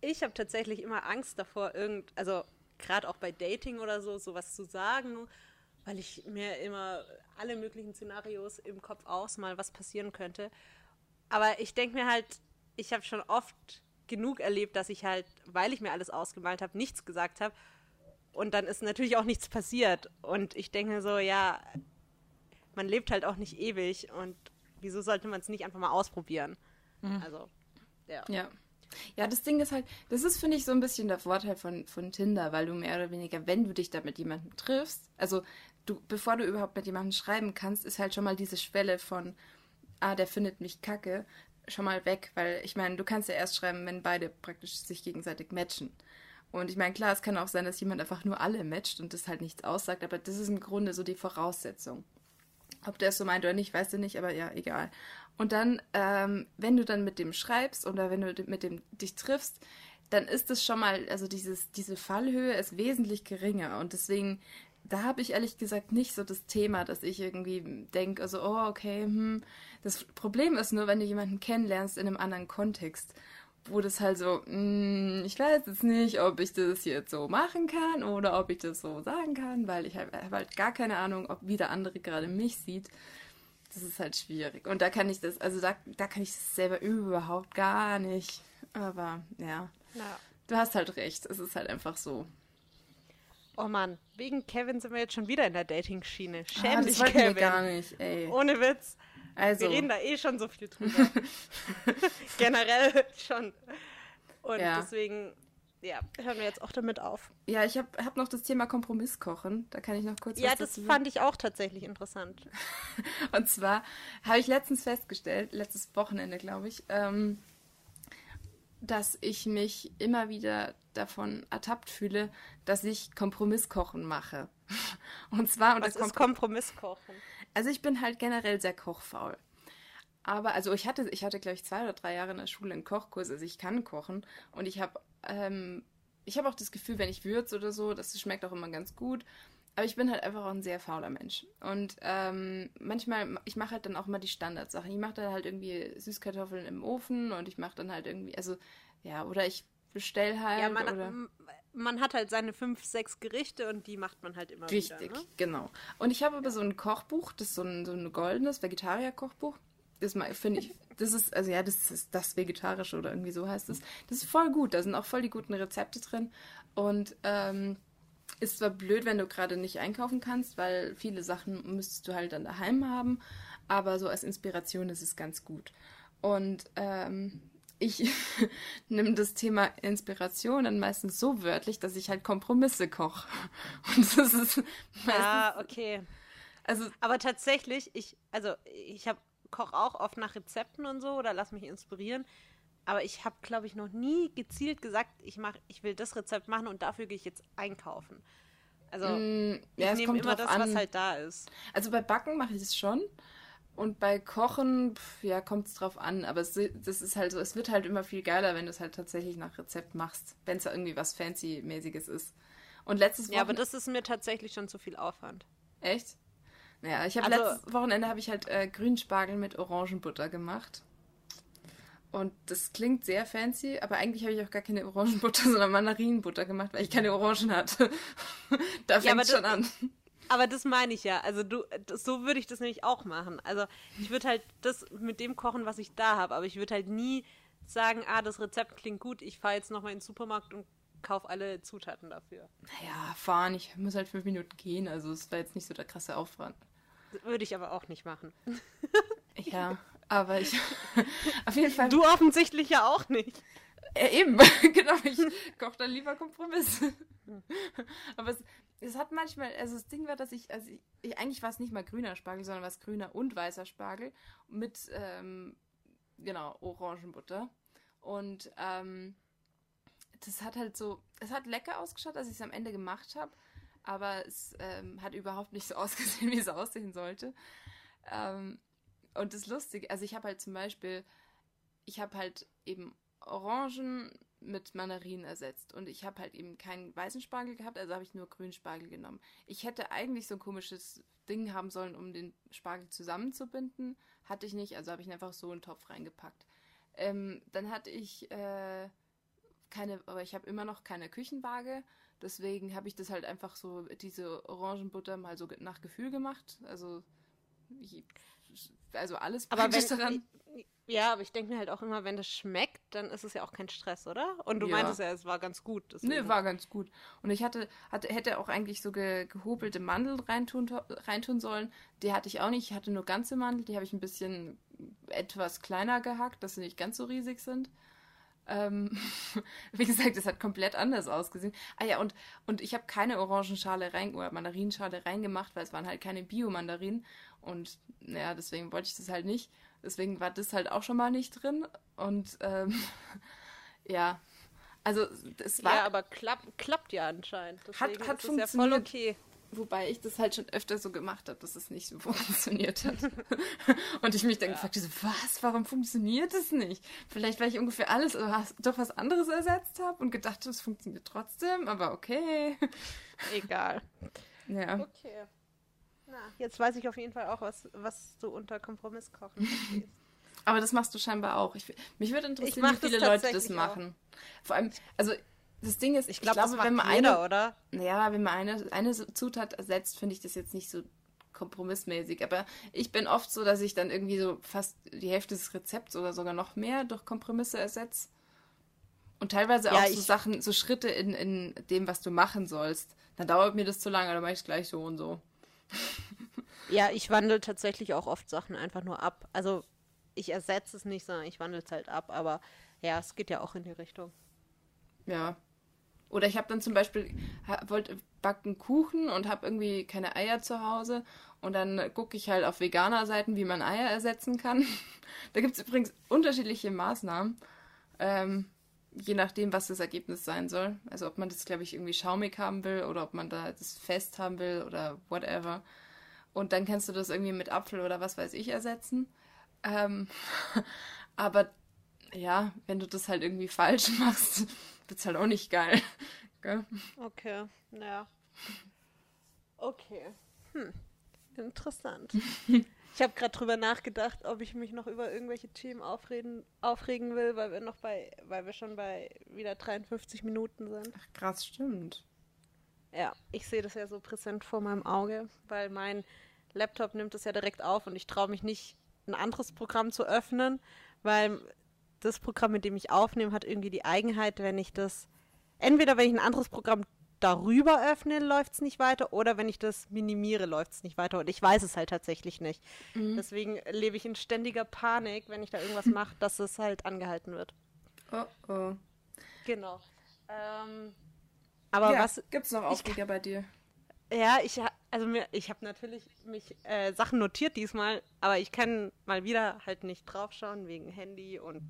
Speaker 2: ich habe tatsächlich immer Angst davor, irgend, also gerade auch bei Dating oder so, sowas zu sagen, weil ich mir immer alle möglichen Szenarios im Kopf ausmal, was passieren könnte. Aber ich denke mir halt, ich habe schon oft genug erlebt, dass ich halt, weil ich mir alles ausgemalt habe, nichts gesagt habe. Und dann ist natürlich auch nichts passiert. Und ich denke so, ja, man lebt halt auch nicht ewig und wieso sollte man es nicht einfach mal ausprobieren? Also, ja.
Speaker 3: Ja. Ja, das Ding ist halt, das ist, finde ich, so ein bisschen der Vorteil von, von Tinder, weil du mehr oder weniger, wenn du dich da mit jemandem triffst, also du, bevor du überhaupt mit jemandem schreiben kannst, ist halt schon mal diese Schwelle von, ah, der findet mich kacke, schon mal weg, weil ich meine, du kannst ja erst schreiben, wenn beide praktisch sich gegenseitig matchen. Und ich meine, klar, es kann auch sein, dass jemand einfach nur alle matcht und das halt nichts aussagt, aber das ist im Grunde so die Voraussetzung. Ob der es so meint oder nicht, weißt du nicht, aber ja, egal. Und dann, ähm, wenn du dann mit dem schreibst oder wenn du mit dem dich triffst, dann ist es schon mal, also dieses, diese Fallhöhe ist wesentlich geringer. Und deswegen, da habe ich ehrlich gesagt nicht so das Thema, dass ich irgendwie denke, also, oh, okay, hm. Das Problem ist nur, wenn du jemanden kennenlernst in einem anderen Kontext, wo das halt so, hm, ich weiß jetzt nicht, ob ich das jetzt so machen kann oder ob ich das so sagen kann, weil ich habe hab halt gar keine Ahnung, ob wie der andere gerade mich sieht. Das ist halt schwierig. Und da kann ich das, also da, da kann ich das selber überhaupt gar nicht. Aber ja,
Speaker 2: ja.
Speaker 3: du hast halt recht. Es ist halt einfach so.
Speaker 2: Oh Mann, wegen Kevin sind wir jetzt schon wieder in der Dating-Schiene.
Speaker 3: Ah,
Speaker 2: Schäm
Speaker 3: das
Speaker 2: dich, Kevin.
Speaker 3: gar nicht, ey.
Speaker 2: Ohne Witz.
Speaker 3: Also,
Speaker 2: Wir reden da eh schon so viel drüber. [laughs] Generell schon. Und
Speaker 3: Ja.
Speaker 2: deswegen, ja, hören wir jetzt auch damit auf.
Speaker 3: ja, ich habe hab noch das Thema Kompromisskochen. Da kann ich noch kurz
Speaker 2: Ja, das fand ich auch tatsächlich interessant. [laughs]
Speaker 3: Und zwar habe ich letztens festgestellt, letztes Wochenende, glaube ich, ähm, dass ich mich immer wieder davon ertappt fühle, dass ich Kompromisskochen mache. [laughs] Und zwar unter
Speaker 2: Was ist
Speaker 3: Kompro-
Speaker 2: Kompromisskochen?
Speaker 3: Also ich bin halt generell sehr kochfaul. Aber also ich hatte, ich hatte glaube ich zwei oder drei Jahre in der Schule einen Kochkurs, also ich kann kochen und ich habe, ähm, ich habe auch das Gefühl, wenn ich würze oder so, das schmeckt auch immer ganz gut. Aber ich bin halt einfach auch ein sehr fauler Mensch. Und ähm, manchmal, ich mache halt dann auch immer die Standardsachen. Ich mache dann halt irgendwie Süßkartoffeln im Ofen und ich mache dann halt irgendwie, also ja, oder ich bestell halt
Speaker 2: Ja, man,
Speaker 3: oder
Speaker 2: m- man hat halt seine fünf, sechs Gerichte und die macht man halt immer
Speaker 3: Richtig,
Speaker 2: wieder. Ne?
Speaker 3: genau. Und ich habe aber so ein Kochbuch, das ist so ein, so ein goldenes Vegetarier-Kochbuch. Das finde ich, das ist, also ja, das ist das Vegetarische oder irgendwie so heißt es. Das ist voll gut, da sind auch voll die guten Rezepte drin. Und ähm, ist zwar blöd, wenn du gerade nicht einkaufen kannst, weil viele Sachen müsstest du halt dann daheim haben, aber so als Inspiration ist es ganz gut. Und ähm, ich [laughs] nehme das Thema Inspiration dann meistens so wörtlich, dass ich halt Kompromisse koche. [laughs] Und das ist meistens,
Speaker 2: Ah, okay.
Speaker 3: also
Speaker 2: Aber tatsächlich, ich, also ich habe koche auch oft nach Rezepten und so oder lass mich inspirieren. Aber ich habe, glaube ich, noch nie gezielt gesagt, ich mach, ich will das Rezept machen und dafür gehe ich jetzt einkaufen. Also
Speaker 3: mm, ja,
Speaker 2: ich
Speaker 3: es
Speaker 2: nehme immer das,
Speaker 3: an.
Speaker 2: was halt da ist.
Speaker 3: Also bei Backen mache ich das schon. Und bei Kochen, pf, ja, kommt es drauf an. Aber es, das ist halt so, es wird halt immer viel geiler, wenn du es halt tatsächlich nach Rezept machst. Wenn es da irgendwie was Fancy-mäßiges ist. Und letztes
Speaker 2: Ja, aber
Speaker 3: Wochenende.
Speaker 2: das ist mir tatsächlich schon zu viel Aufwand.
Speaker 3: Echt? Naja, ich habe
Speaker 2: Also-
Speaker 3: letztes Wochenende habe ich halt äh, Grünspargel mit Orangenbutter gemacht. Und das klingt sehr fancy, aber eigentlich habe ich auch gar keine Orangenbutter, [laughs] sondern Mandarinenbutter gemacht, weil ich keine Orangen hatte. [laughs] da
Speaker 2: Ja,
Speaker 3: fängt schon
Speaker 2: das-
Speaker 3: an.
Speaker 2: Aber das meine ich ja. Also du, das, so würde ich das nämlich auch machen. Also ich würde halt das mit dem kochen, was ich da habe. Aber ich würde halt nie sagen, ah, das Rezept klingt gut, ich fahre jetzt nochmal in den Supermarkt und kaufe alle Zutaten dafür.
Speaker 3: Naja, fahren, ich muss halt fünf Minuten gehen, also es war jetzt nicht so der krasse Aufwand.
Speaker 2: Das würde ich aber auch nicht machen. [laughs]
Speaker 3: Ja, aber ich. [laughs] auf jeden Fall.
Speaker 2: Du offensichtlich ja auch nicht.
Speaker 3: Äh, eben, [laughs] genau, ich koche dann lieber Kompromisse. aber es, es hat manchmal, also das Ding war, dass ich, also ich, ich eigentlich war es nicht mal grüner Spargel, sondern war es grüner und weißer Spargel mit, ähm, genau, Orangenbutter. Und ähm, das hat halt so, es hat lecker ausgeschaut, als ich es am Ende gemacht habe, aber es ähm, hat überhaupt nicht so [laughs] ausgesehen, wie es aussehen sollte. Ähm, und das Lustige, also ich habe halt zum Beispiel, ich habe halt eben Orangen mit Mandarinen ersetzt und ich habe halt eben keinen weißen Spargel gehabt, also habe ich nur grünen Spargel genommen. Ich hätte eigentlich so ein komisches Ding haben sollen, um den Spargel zusammenzubinden, hatte ich nicht, also habe ich ihn einfach so in den Topf reingepackt. Ähm, dann hatte ich äh, keine, aber ich habe immer noch keine Küchenwaage. Deswegen habe ich das halt einfach so, diese Orangenbutter mal so nach Gefühl gemacht. Also, ich, also alles
Speaker 2: Aber wenn,
Speaker 3: daran.
Speaker 2: Ja, aber ich denke mir halt auch immer, wenn das schmeckt, dann ist es ja auch kein Stress, oder? Und du
Speaker 3: Ja.
Speaker 2: meintest ja, es war ganz gut. deswegen-
Speaker 3: Nee, war ganz gut. Und ich hatte, hatte hätte auch eigentlich so ge, gehobelte Mandeln reintun, reintun sollen. Die hatte ich auch nicht. Ich hatte nur ganze Mandel. Die habe ich ein bisschen etwas kleiner gehackt, dass sie nicht ganz so riesig sind. Ähm, [laughs] wie gesagt, es hat komplett anders ausgesehen. Ah ja, und, und ich habe keine Orangenschale rein oder Mandarinschale reingemacht, weil es waren halt keine Bio-Mandarinen. Und naja, deswegen wollte ich das halt nicht. Deswegen war das halt auch schon mal nicht drin. Und ähm, [laughs] ja, also es war
Speaker 2: Ja, aber klapp, klappt ja anscheinend.
Speaker 3: Hat-
Speaker 2: Deswegen
Speaker 3: hat
Speaker 2: ist es ja voll
Speaker 3: funktioniert.
Speaker 2: okay.
Speaker 3: Wobei ich das halt schon öfter so gemacht habe, dass es nicht so [laughs] funktioniert hat. Und ich mich dann gefragt habe, was, warum funktioniert es nicht? Vielleicht, weil ich ungefähr alles oder was, doch was anderes ersetzt habe und gedacht habe, es funktioniert trotzdem, aber okay. [laughs]
Speaker 2: Egal.
Speaker 3: Ja.
Speaker 2: Okay. Na, jetzt weiß ich auf jeden Fall auch, was, was du unter Kompromisskochen verstehst.
Speaker 3: Aber das machst du scheinbar auch. Ich, mich würde interessieren, wie viele Leute das
Speaker 2: tatsächlich auch.
Speaker 3: machen. Vor allem, also das Ding ist,
Speaker 2: Ich, glaub, das
Speaker 3: glaube, wenn man
Speaker 2: jeder,
Speaker 3: eine,
Speaker 2: oder?
Speaker 3: Ja, wenn man eine, eine Zutat ersetzt, finde ich das jetzt nicht so kompromissmäßig. Aber ich bin oft so, dass ich dann irgendwie so fast die Hälfte des Rezepts oder sogar noch mehr durch Kompromisse ersetze. Und teilweise
Speaker 2: Ja,
Speaker 3: auch so
Speaker 2: ich-
Speaker 3: Sachen, so Schritte in, in dem, was du machen sollst. Dann dauert mir das zu lange, dann mache ich es gleich so und so. [laughs]
Speaker 2: Ja, ich wandle tatsächlich auch oft Sachen einfach nur ab. Also ich ersetze es nicht, sondern ich wandle es halt ab. Aber ja, es geht ja auch in die Richtung.
Speaker 3: Ja. Oder ich habe dann zum Beispiel, wollte backen Kuchen und habe irgendwie keine Eier zu Hause. Und dann gucke ich halt auf Veganer-Seiten, wie man Eier ersetzen kann. [laughs] da gibt es übrigens unterschiedliche Maßnahmen. Ähm, je nachdem, was das Ergebnis sein soll. Also ob man das, glaube ich, irgendwie schaumig haben will oder ob man da das fest haben will oder whatever. Und dann kannst du das irgendwie mit Apfel oder was weiß ich ersetzen. Ähm, [laughs] aber ja, wenn du das halt irgendwie falsch [laughs] machst, wird's halt auch nicht geil. [laughs] Gell?
Speaker 2: Okay, ja. Okay. Hm. Interessant. [laughs] Ich habe gerade drüber nachgedacht, ob ich mich noch über irgendwelche Themen aufreden, aufregen will, weil wir noch bei, weil wir schon bei wieder 53 Minuten sind.
Speaker 3: Ach, krass, stimmt.
Speaker 2: Ja, ich sehe das ja so präsent vor meinem Auge, weil mein Laptop nimmt es ja direkt auf und ich traue mich nicht, ein anderes Programm zu öffnen, weil das Programm, mit dem ich aufnehme, hat irgendwie die Eigenheit, wenn ich das, entweder wenn ich ein anderes Programm darüber öffne, läuft es nicht weiter, oder wenn ich das minimiere, läuft es nicht weiter. Und ich weiß es halt tatsächlich nicht. Deswegen lebe ich in ständiger Panik, wenn ich da irgendwas [laughs] mache, dass es halt angehalten wird.
Speaker 3: Oh oh.
Speaker 2: Genau. Ähm, aber
Speaker 3: ja,
Speaker 2: was
Speaker 3: gibt's noch Aufreger bei dir?
Speaker 2: Ja, ich also ich habe natürlich mich äh, Sachen notiert diesmal, aber ich kann mal wieder halt nicht draufschauen wegen Handy und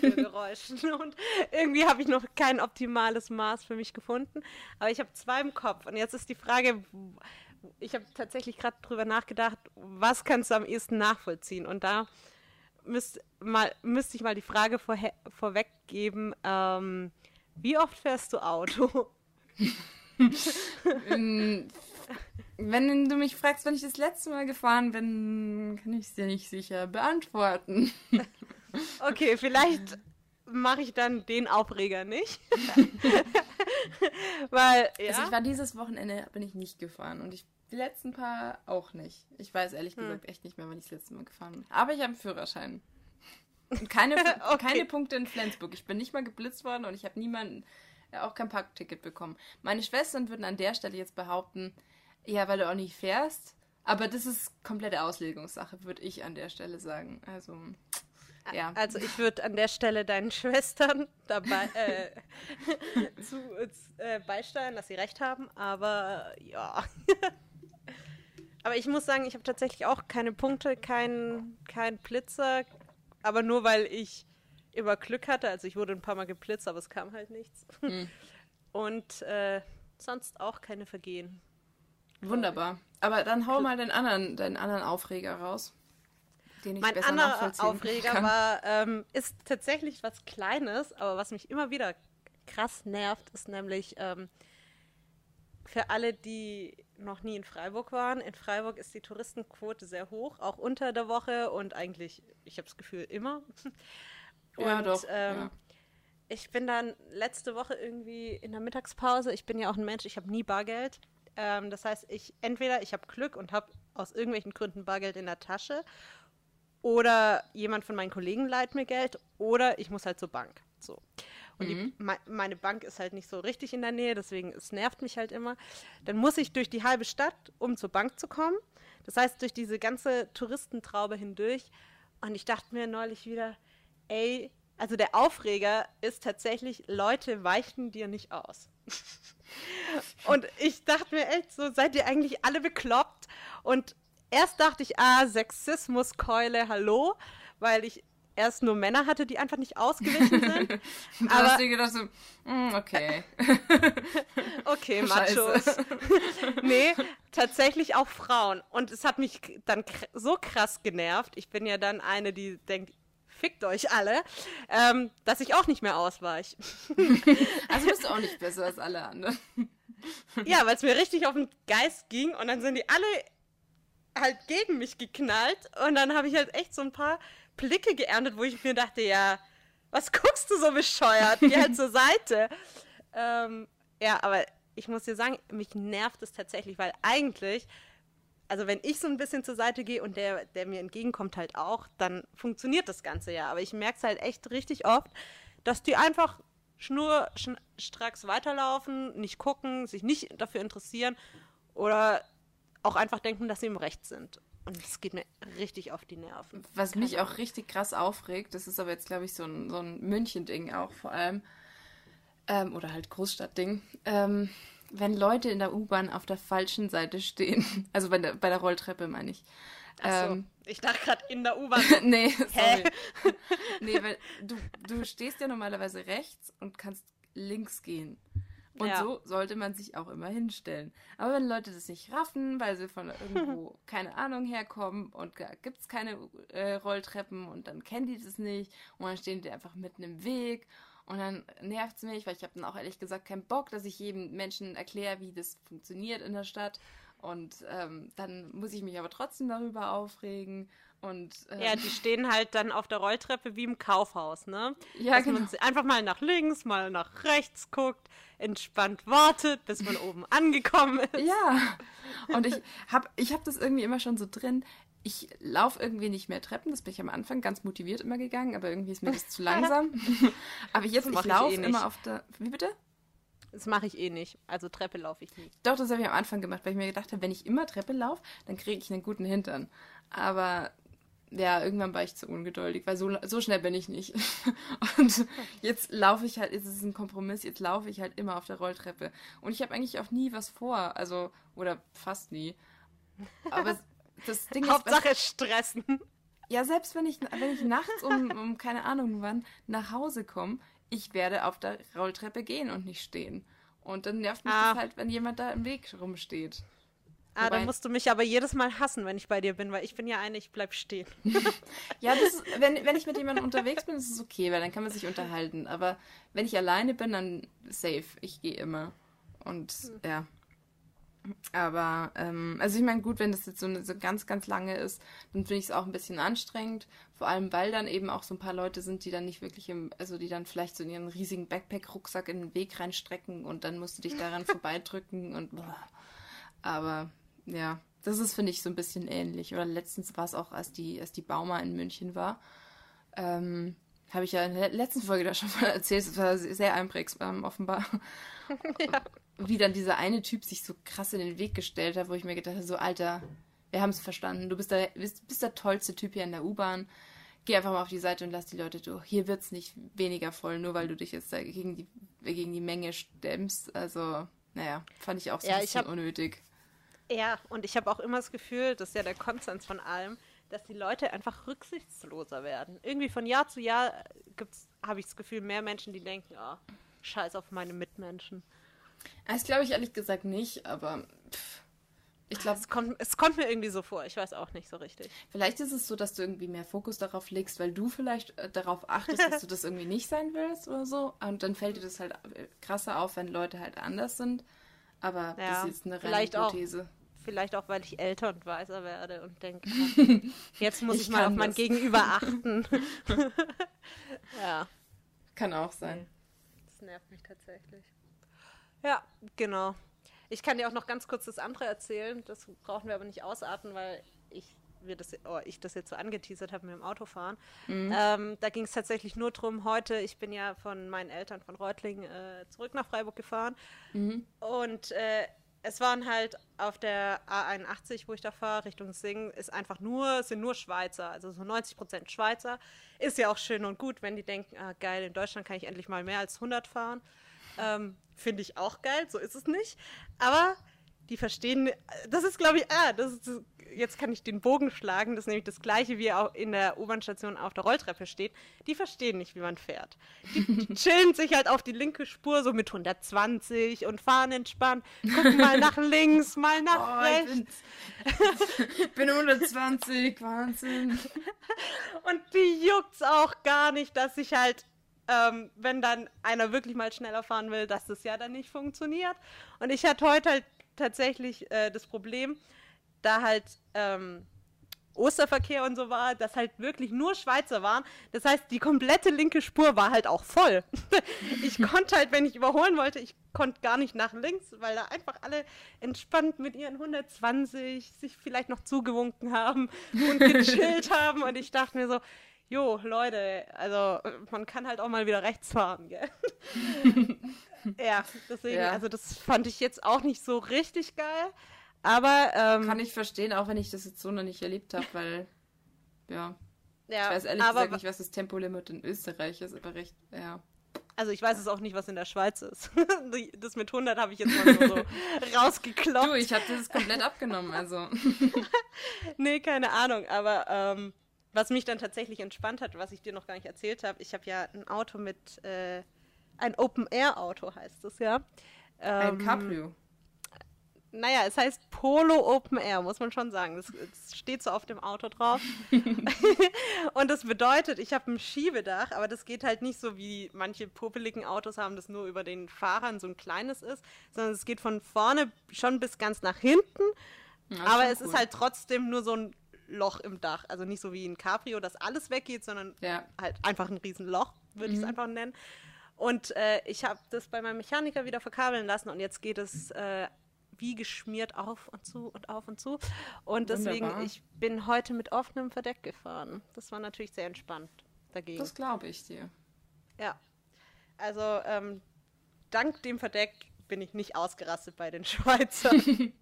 Speaker 2: Geräuschen [laughs] und irgendwie habe ich noch kein optimales Maß für mich gefunden. Aber ich habe zwei im Kopf und jetzt ist die Frage, ich habe tatsächlich gerade drüber nachgedacht, was kannst du am ehesten nachvollziehen? Und da müsst mal müsste ich mal die Frage vorhe- vorweggeben, ähm, wie oft fährst du Auto? [laughs]
Speaker 3: Ähm, Wenn du mich fragst, wann ich das letzte Mal gefahren bin, kann ich es dir nicht sicher beantworten.
Speaker 2: Okay, vielleicht mache ich dann den Aufreger nicht. [laughs] Weil, ja.
Speaker 3: Also ich war dieses Wochenende, bin ich nicht gefahren und ich die letzten paar auch nicht. Ich weiß ehrlich
Speaker 2: Hm.
Speaker 3: gesagt echt nicht mehr, wann ich das letzte Mal gefahren bin. Aber ich habe einen Führerschein. Und keine, [laughs]
Speaker 2: Okay.
Speaker 3: keine Punkte in Flensburg. Ich bin nicht mal geblitzt worden und ich habe niemanden, auch kein Parkticket bekommen. Meine Schwestern würden an der Stelle jetzt behaupten, ja, weil du auch nicht fährst. Aber das ist komplette Auslegungssache, würde ich an der Stelle sagen. Also, ja.
Speaker 2: Also ich würde an der Stelle deinen Schwestern dabei [laughs] äh, [laughs] zu, äh, beisteuern, dass sie recht haben, aber ja. [laughs] aber ich muss sagen, ich habe tatsächlich auch keine Punkte, kein, kein Blitzer, aber nur weil ich immer Glück hatte. Also ich wurde ein paar Mal geblitzt, aber es kam halt nichts.
Speaker 3: Hm. [laughs]
Speaker 2: Und äh, sonst auch keine Vergehen.
Speaker 3: Wunderbar. Aber dann hau mal den anderen, den anderen Aufreger raus. Den ich
Speaker 2: Mein
Speaker 3: besser
Speaker 2: anderer [laughs] Aufreger
Speaker 3: kann.
Speaker 2: war, ähm, ist tatsächlich was Kleines, aber was mich immer wieder krass nervt, ist nämlich ähm, für alle, die noch nie in Freiburg waren. In Freiburg ist die Touristenquote sehr hoch, auch unter der Woche und eigentlich, ich habe das Gefühl, immer.
Speaker 3: Ja,
Speaker 2: und,
Speaker 3: doch,
Speaker 2: Ähm,
Speaker 3: ja.
Speaker 2: Ich bin dann letzte Woche irgendwie in der Mittagspause, ich bin ja auch ein Mensch, ich habe nie Bargeld. Ähm, das heißt, ich entweder ich habe Glück und habe aus irgendwelchen Gründen Bargeld in der Tasche oder jemand von meinen Kollegen leiht mir Geld oder ich muss halt zur Bank. So. Und die, me meine Bank ist halt nicht so richtig in der Nähe, deswegen es nervt mich halt immer. Dann muss ich durch die halbe Stadt, um zur Bank zu kommen. Das heißt, durch diese ganze Touristentraube hindurch. Und ich dachte mir neulich wieder, ey, also der Aufreger ist tatsächlich, Leute weichen dir nicht aus. [laughs] Und ich dachte mir echt so, seid ihr eigentlich alle bekloppt? Und erst dachte ich, ah, Sexismuskeule, hallo, weil ich erst nur Männer hatte, die einfach nicht ausgewichen sind. [laughs]
Speaker 3: Da hast
Speaker 2: Aber
Speaker 3: du dir gedacht so, mm, okay. [laughs]
Speaker 2: okay. Machos. nee, tatsächlich auch Frauen. Und es hat mich dann so krass genervt. Ich bin ja dann eine, die denkt, fickt euch alle, ähm, dass ich auch nicht mehr ausweich. [laughs] [laughs]
Speaker 3: Also bist du auch nicht besser als alle anderen. [laughs]
Speaker 2: Ja, weil es mir richtig auf den Geist ging und dann sind die alle halt gegen mich geknallt und dann habe ich halt echt so ein paar Blicke geerntet, wo ich mir dachte, ja, was guckst du so bescheuert? Geh halt zur Seite. Ähm, ja, aber ich muss dir sagen, mich nervt es tatsächlich, weil eigentlich, also wenn ich so ein bisschen zur Seite gehe und der, der mir entgegenkommt halt auch, dann funktioniert das Ganze ja. Aber ich merke es halt echt richtig oft, dass die einfach schnur schn stracks weiterlaufen, nicht gucken, sich nicht dafür interessieren oder auch einfach denken, dass sie im Recht sind. Und das geht mir richtig auf die Nerven.
Speaker 3: Was mich auch richtig krass aufregt, das ist aber jetzt, glaube ich, so ein, so ein München-Ding auch vor allem, ähm, oder halt Großstadt-Ding, ähm, wenn Leute in der U-Bahn auf der falschen Seite stehen, [laughs] also bei der, bei der Rolltreppe meine ich.
Speaker 2: Achso,
Speaker 3: Ähm,
Speaker 2: ich dachte gerade in der U-Bahn. [laughs]
Speaker 3: nee, sorry. [laughs] nee, weil du, du stehst ja normalerweise rechts und kannst links gehen. Und
Speaker 2: Ja.
Speaker 3: so sollte man sich auch immer hinstellen. Aber wenn Leute das nicht raffen, weil sie von irgendwo, keine Ahnung, herkommen und gibt es keine äh, Rolltreppen und dann kennen die das nicht und dann stehen die einfach mitten im Weg und dann nervt es mich, weil ich habe dann auch ehrlich gesagt keinen Bock, dass ich jedem Menschen erkläre, wie das funktioniert in der Stadt. Und ähm, dann muss ich mich aber trotzdem darüber aufregen. Und ähm,
Speaker 2: Ja, die stehen halt dann auf der Rolltreppe wie im Kaufhaus, ne?
Speaker 3: Ja,
Speaker 2: Dass
Speaker 3: genau.
Speaker 2: man einfach mal nach links, mal nach rechts guckt, entspannt wartet, bis man oben angekommen ist.
Speaker 3: Ja. Und ich habe ich hab das irgendwie immer schon so drin. Ich laufe irgendwie nicht mehr Treppen. Das bin ich am Anfang ganz motiviert immer gegangen, aber irgendwie ist mir das zu [laughs] langsam. [laughs] aber jetzt, ich laufe
Speaker 2: eh
Speaker 3: immer auf der. Wie bitte?
Speaker 2: Das mache ich eh nicht. Also Treppe laufe ich nicht.
Speaker 3: Doch, das habe ich am Anfang gemacht, weil ich mir gedacht habe, wenn ich immer Treppe laufe, dann kriege ich einen guten Hintern. Aber ja, irgendwann war ich zu ungeduldig, weil so, so schnell bin ich nicht. [laughs] Und jetzt laufe ich halt, jetzt ist es ein Kompromiss, jetzt laufe ich halt immer auf der Rolltreppe. Und ich habe eigentlich auch nie was vor, also, oder fast nie. Aber das Ding ist,
Speaker 2: Hauptsache stressen.
Speaker 3: ja, selbst wenn ich, wenn ich nachts um, um keine Ahnung wann nach Hause komme, ich werde auf der Rolltreppe gehen und nicht stehen. Und dann nervt mich
Speaker 2: Ah.
Speaker 3: das halt, wenn jemand da im Weg rumsteht.
Speaker 2: Ah,
Speaker 3: Wobei-
Speaker 2: dann musst du mich aber jedes Mal hassen, wenn ich bei dir bin, weil ich bin ja eine, ich bleib stehen. [laughs]
Speaker 3: Ja, das ist, wenn, wenn ich mit jemandem unterwegs bin, ist es okay, weil dann kann man sich unterhalten. Aber wenn ich alleine bin, dann safe. Ich gehe immer. Und ja. Aber, ähm, also ich meine, gut, wenn das jetzt so, eine, so ganz, ganz lange ist, dann finde ich es auch ein bisschen anstrengend. Vor allem, weil dann eben auch so ein paar Leute sind, die dann nicht wirklich im, also die dann vielleicht so in ihren riesigen Backpack-Rucksack in den Weg reinstrecken und dann musst du dich daran [laughs] vorbeidrücken und boah. Aber ja, das ist, finde ich, so ein bisschen ähnlich. Oder letztens war es auch, als die, als die Bauma in München war. Ähm, habe ich ja in der letzten Folge da schon mal [laughs] erzählt, es war sehr einprägsam offenbar. [laughs]
Speaker 2: Ja.
Speaker 3: Wie dann dieser eine Typ sich so krass in den Weg gestellt hat, wo ich mir gedacht habe, so Alter, wir haben es verstanden, du bist der, bist, bist der tollste Typ hier in der U-Bahn. Geh einfach mal auf die Seite und lass die Leute durch. Hier wird's nicht weniger voll, nur weil du dich jetzt da gegen die, gegen die Menge stemmst. Also, naja, fand ich auch so
Speaker 2: Ja,
Speaker 3: ein bisschen
Speaker 2: hab-
Speaker 3: unnötig.
Speaker 2: Ja, und ich habe auch immer das Gefühl, das ist ja der Konsens von allem, dass die Leute einfach rücksichtsloser werden. Irgendwie von Jahr zu Jahr gibt's, habe ich das Gefühl, mehr Menschen, die denken, oh, scheiß auf meine Mitmenschen.
Speaker 3: Das glaube ich ehrlich gesagt nicht, aber pff, ich glaube,
Speaker 2: Es kommt, es kommt mir irgendwie so vor, ich weiß auch nicht so richtig.
Speaker 3: Vielleicht ist es so, dass du irgendwie mehr Fokus darauf legst, weil du vielleicht äh, darauf achtest, dass du das [laughs] irgendwie nicht sein willst oder so. Und dann fällt dir das halt äh, krasser auf, wenn Leute halt anders sind. Aber das
Speaker 2: Ja,
Speaker 3: ist jetzt eine reine
Speaker 2: vielleicht auch.
Speaker 3: Hypothese.
Speaker 2: Vielleicht auch, weil ich älter und weiser werde und denke, ah, [laughs] jetzt muss ich,
Speaker 3: Ich
Speaker 2: mal auf mein
Speaker 3: das.
Speaker 2: Gegenüber [laughs] achten. ja,
Speaker 3: Kann auch sein.
Speaker 2: das nervt mich tatsächlich. Ja, genau. Ich kann dir auch noch ganz kurz das andere erzählen. Das brauchen wir aber nicht ausarten, weil ich, wir das, oh, ich das jetzt so angeteasert habe mit dem Autofahren. Ähm, da ging es tatsächlich nur drum, heute, ich bin ja von meinen Eltern von Reutlingen äh, zurück nach Freiburg gefahren. Und äh, es waren halt auf der A81, wo ich da fahre, Richtung Singen, ist einfach nur, sind nur Schweizer, also so 90 Prozent Schweizer. Ist ja auch schön und gut, wenn die denken, ah geil, in Deutschland kann ich endlich mal mehr als 100 fahren. Ähm, Finde ich auch geil, so ist es nicht. Aber die verstehen, das ist glaube ich, ah, das ist, jetzt kann ich den Bogen schlagen, das ist nämlich das gleiche, wie auch in der U-Bahn-Station auf der Rolltreppe steht. Die verstehen nicht, wie man fährt. Die, die [laughs] chillen sich halt auf die linke Spur so mit 120 und fahren entspannt, gucken mal nach links, mal nach
Speaker 3: Oh, ich
Speaker 2: rechts.
Speaker 3: bin, bin 120, Wahnsinn. [laughs]
Speaker 2: Und die juckt's auch gar nicht, dass ich halt, ähm, wenn dann einer wirklich mal schneller fahren will, dass das ja dann nicht funktioniert. Und ich hatte heute halt tatsächlich äh, das Problem, da halt ähm, Osterverkehr und so war, dass halt wirklich nur Schweizer waren. Das heißt, die komplette linke Spur war halt auch voll. [laughs] ich konnte halt, wenn ich überholen wollte, ich konnte gar nicht nach links, weil da einfach alle entspannt mit ihren 120 sich vielleicht noch zugewunken haben und gechillt [laughs] haben. Und ich dachte mir so, jo, Leute, also man kann halt auch mal wieder rechts fahren, gell? [laughs] ja, deswegen,
Speaker 3: Ja.
Speaker 2: also das fand ich jetzt auch nicht so richtig geil. Aber ähm,
Speaker 3: Kann ich verstehen, auch wenn ich das jetzt so noch nicht erlebt habe, weil, ja,
Speaker 2: ja,
Speaker 3: ich weiß ehrlich
Speaker 2: aber
Speaker 3: gesagt nicht, was das Tempolimit in Österreich ist, aber recht, ja.
Speaker 2: Also ich weiß es auch nicht, was in der Schweiz ist. [laughs] Das mit 100 habe ich jetzt mal so, [laughs] so rausgeklopft.
Speaker 3: Du, ich habe das komplett abgenommen, also.
Speaker 2: Nee, keine Ahnung. Aber ähm, was mich dann tatsächlich entspannt hat, was ich dir noch gar nicht erzählt habe, ich habe ja ein Auto mit, äh, ein Open-Air-Auto heißt es ja.
Speaker 3: Ein
Speaker 2: Ähm,
Speaker 3: Cabrio.
Speaker 2: Naja, es heißt Polo Open Air, muss man schon sagen. Das, das steht so auf dem Auto drauf. [laughs] und das bedeutet, ich habe ein Schiebedach, aber das geht halt nicht so wie manche popeligen Autos haben, das nur über den Fahrern so ein kleines ist, sondern es geht von vorne schon bis ganz nach hinten.
Speaker 3: Ja,
Speaker 2: aber es
Speaker 3: cool.
Speaker 2: ist halt trotzdem nur so ein Loch im Dach. Also nicht so wie ein Cabrio, dass alles weggeht, sondern
Speaker 3: Ja.
Speaker 2: halt einfach ein Riesenloch, würde
Speaker 3: Mhm.
Speaker 2: ich es einfach nennen. Und äh, ich habe das bei meinem Mechaniker wieder verkabeln lassen und jetzt geht es äh, wie geschmiert auf und zu und auf und zu. Und deswegen,
Speaker 3: Wunderbar.
Speaker 2: ich bin heute mit offenem Verdeck gefahren. Das war natürlich sehr entspannt dagegen.
Speaker 3: Das glaube ich dir.
Speaker 2: ja. Also, ähm, dank dem Verdeck bin ich nicht ausgerastet bei den [laughs] Schweizern.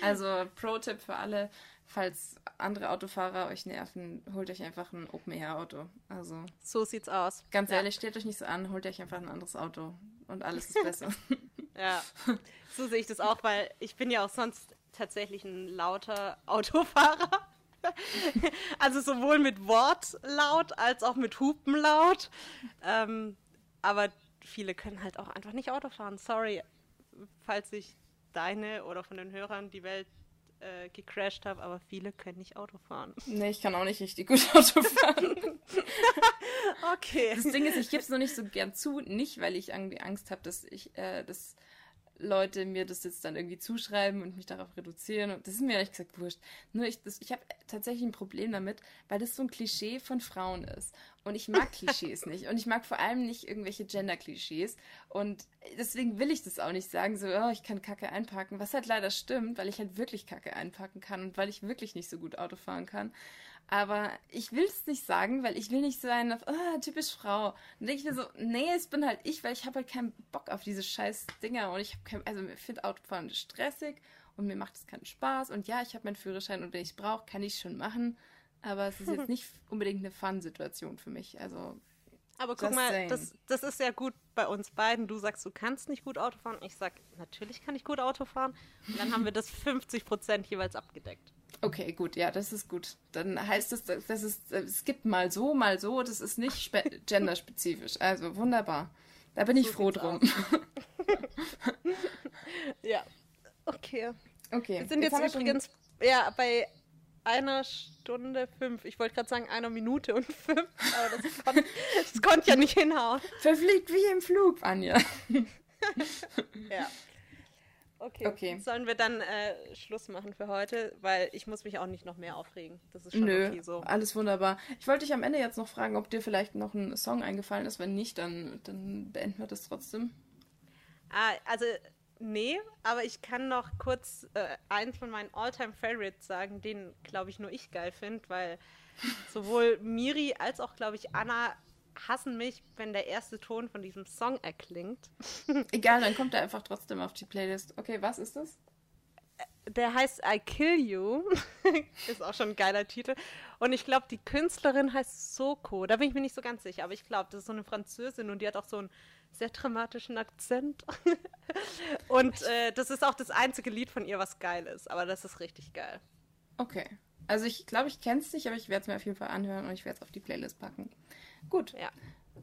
Speaker 3: Also, Pro-Tipp für alle, falls andere Autofahrer euch nerven, holt euch einfach ein Open-Air-Auto. Also,
Speaker 2: so sieht's aus.
Speaker 3: ganz
Speaker 2: ja.
Speaker 3: ehrlich, stellt euch nicht so an, holt euch einfach ein anderes Auto und alles ist besser. [laughs]
Speaker 2: Ja, so sehe ich das auch, weil ich bin ja auch sonst tatsächlich ein lauter Autofahrer. [laughs] Also sowohl mit Wort laut als auch mit Hupen laut. Ähm, aber viele können halt auch einfach nicht Auto fahren. Sorry, falls ich deine oder von den Hörern die Welt äh, gecrashed habe, aber viele können nicht Auto fahren.
Speaker 3: nee, ich kann auch nicht richtig gut [laughs] Auto fahren. [laughs]
Speaker 2: Okay.
Speaker 3: Das Ding ist, ich gebe es noch nicht so gern zu, nicht weil ich irgendwie Angst habe, dass ich, äh, dass Leute mir das jetzt dann irgendwie zuschreiben und mich darauf reduzieren. Und das ist mir ehrlich gesagt wurscht. Nur ich, das, ich habe tatsächlich ein Problem damit, weil das so ein Klischee von Frauen ist. Und ich mag [laughs] Klischees nicht. Und ich mag vor allem nicht irgendwelche Gender-Klischees. Und deswegen will ich das auch nicht sagen, so, oh, ich kann Kacke einpacken. Was halt leider stimmt, weil ich halt wirklich Kacke einpacken kann und weil ich wirklich nicht so gut Auto fahren kann. Aber ich will es nicht sagen, weil ich will nicht so ein, oh, typisch Frau. Und denke ich mir so, nee, es bin halt ich, weil ich habe halt keinen Bock auf diese scheiß Dinger. Und ich habe kein, also ich finde Autofahren stressig und mir macht es keinen Spaß. Und ja, ich habe meinen Führerschein und wenn ich brauche, kann ich schon machen. Aber es ist jetzt [laughs] nicht unbedingt eine Fun-Situation für mich. Also.
Speaker 2: Aber guck mal, das, das ist ja gut bei uns beiden. Du sagst, du kannst nicht gut Auto fahren. Ich sag, natürlich kann ich gut Auto fahren. Und dann haben wir das 50% jeweils abgedeckt.
Speaker 3: Okay, gut, ja, das ist gut. Dann heißt es, das ist, es gibt mal so, mal so, das ist nicht [laughs] genderspezifisch. Also wunderbar. Da bin so ich froh drum. [laughs]
Speaker 2: ja. Okay.
Speaker 3: Okay.
Speaker 2: Wir sind jetzt, jetzt übrigens ja, bei einer Stunde fünf. Ich wollte gerade sagen einer Minute und fünf, aber das, [laughs] kon das konnte ja nicht hinhauen.
Speaker 3: Verfliegt wie im Flug, Anja.
Speaker 2: ja. Okay. okay. Sollen wir dann äh, Schluss machen für heute? Weil ich muss mich auch nicht noch mehr aufregen. Das ist schon Nö, okay so.
Speaker 3: Alles wunderbar. Ich wollte dich am Ende jetzt noch fragen, ob dir vielleicht noch ein Song eingefallen ist. Wenn nicht, dann, dann beenden wir das trotzdem.
Speaker 2: Ah, also nee, aber ich kann noch kurz äh, einen von meinen Alltime favorites sagen, den, glaube ich, nur ich geil finde, weil [laughs] sowohl Miri als auch, glaube ich, Anna hassen mich, wenn der erste Ton von diesem Song erklingt. [laughs]
Speaker 3: Egal, dann kommt er einfach trotzdem auf die Playlist. Okay, was ist das?
Speaker 2: Der heißt I Kill You. [laughs] ist auch schon ein geiler Titel. Und ich glaube, die Künstlerin heißt Soko. Da bin ich mir nicht so ganz sicher, aber ich glaube, das ist so eine Französin und die hat auch so einen sehr dramatischen Akzent. [laughs] und äh, das ist auch das einzige Lied von ihr, was geil ist. Aber das ist richtig geil.
Speaker 3: Okay. Also ich glaube, ich kenne es nicht, aber ich werde es mir auf jeden Fall anhören und ich werde es auf die Playlist packen. Gut.
Speaker 2: Ja.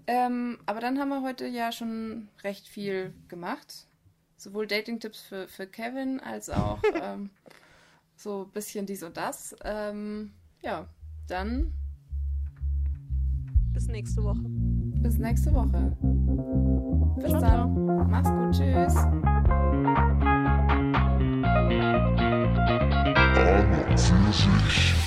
Speaker 3: Ähm, aber dann haben wir heute ja schon recht viel gemacht. Sowohl Dating-Tipps für, für Kevin als auch [laughs] ähm, so ein bisschen dies und das. Ähm, ja, dann.
Speaker 2: Bis nächste Woche.
Speaker 3: Bis nächste Woche. Bis ciao, dann. Ciao. Mach's gut. Tschüss.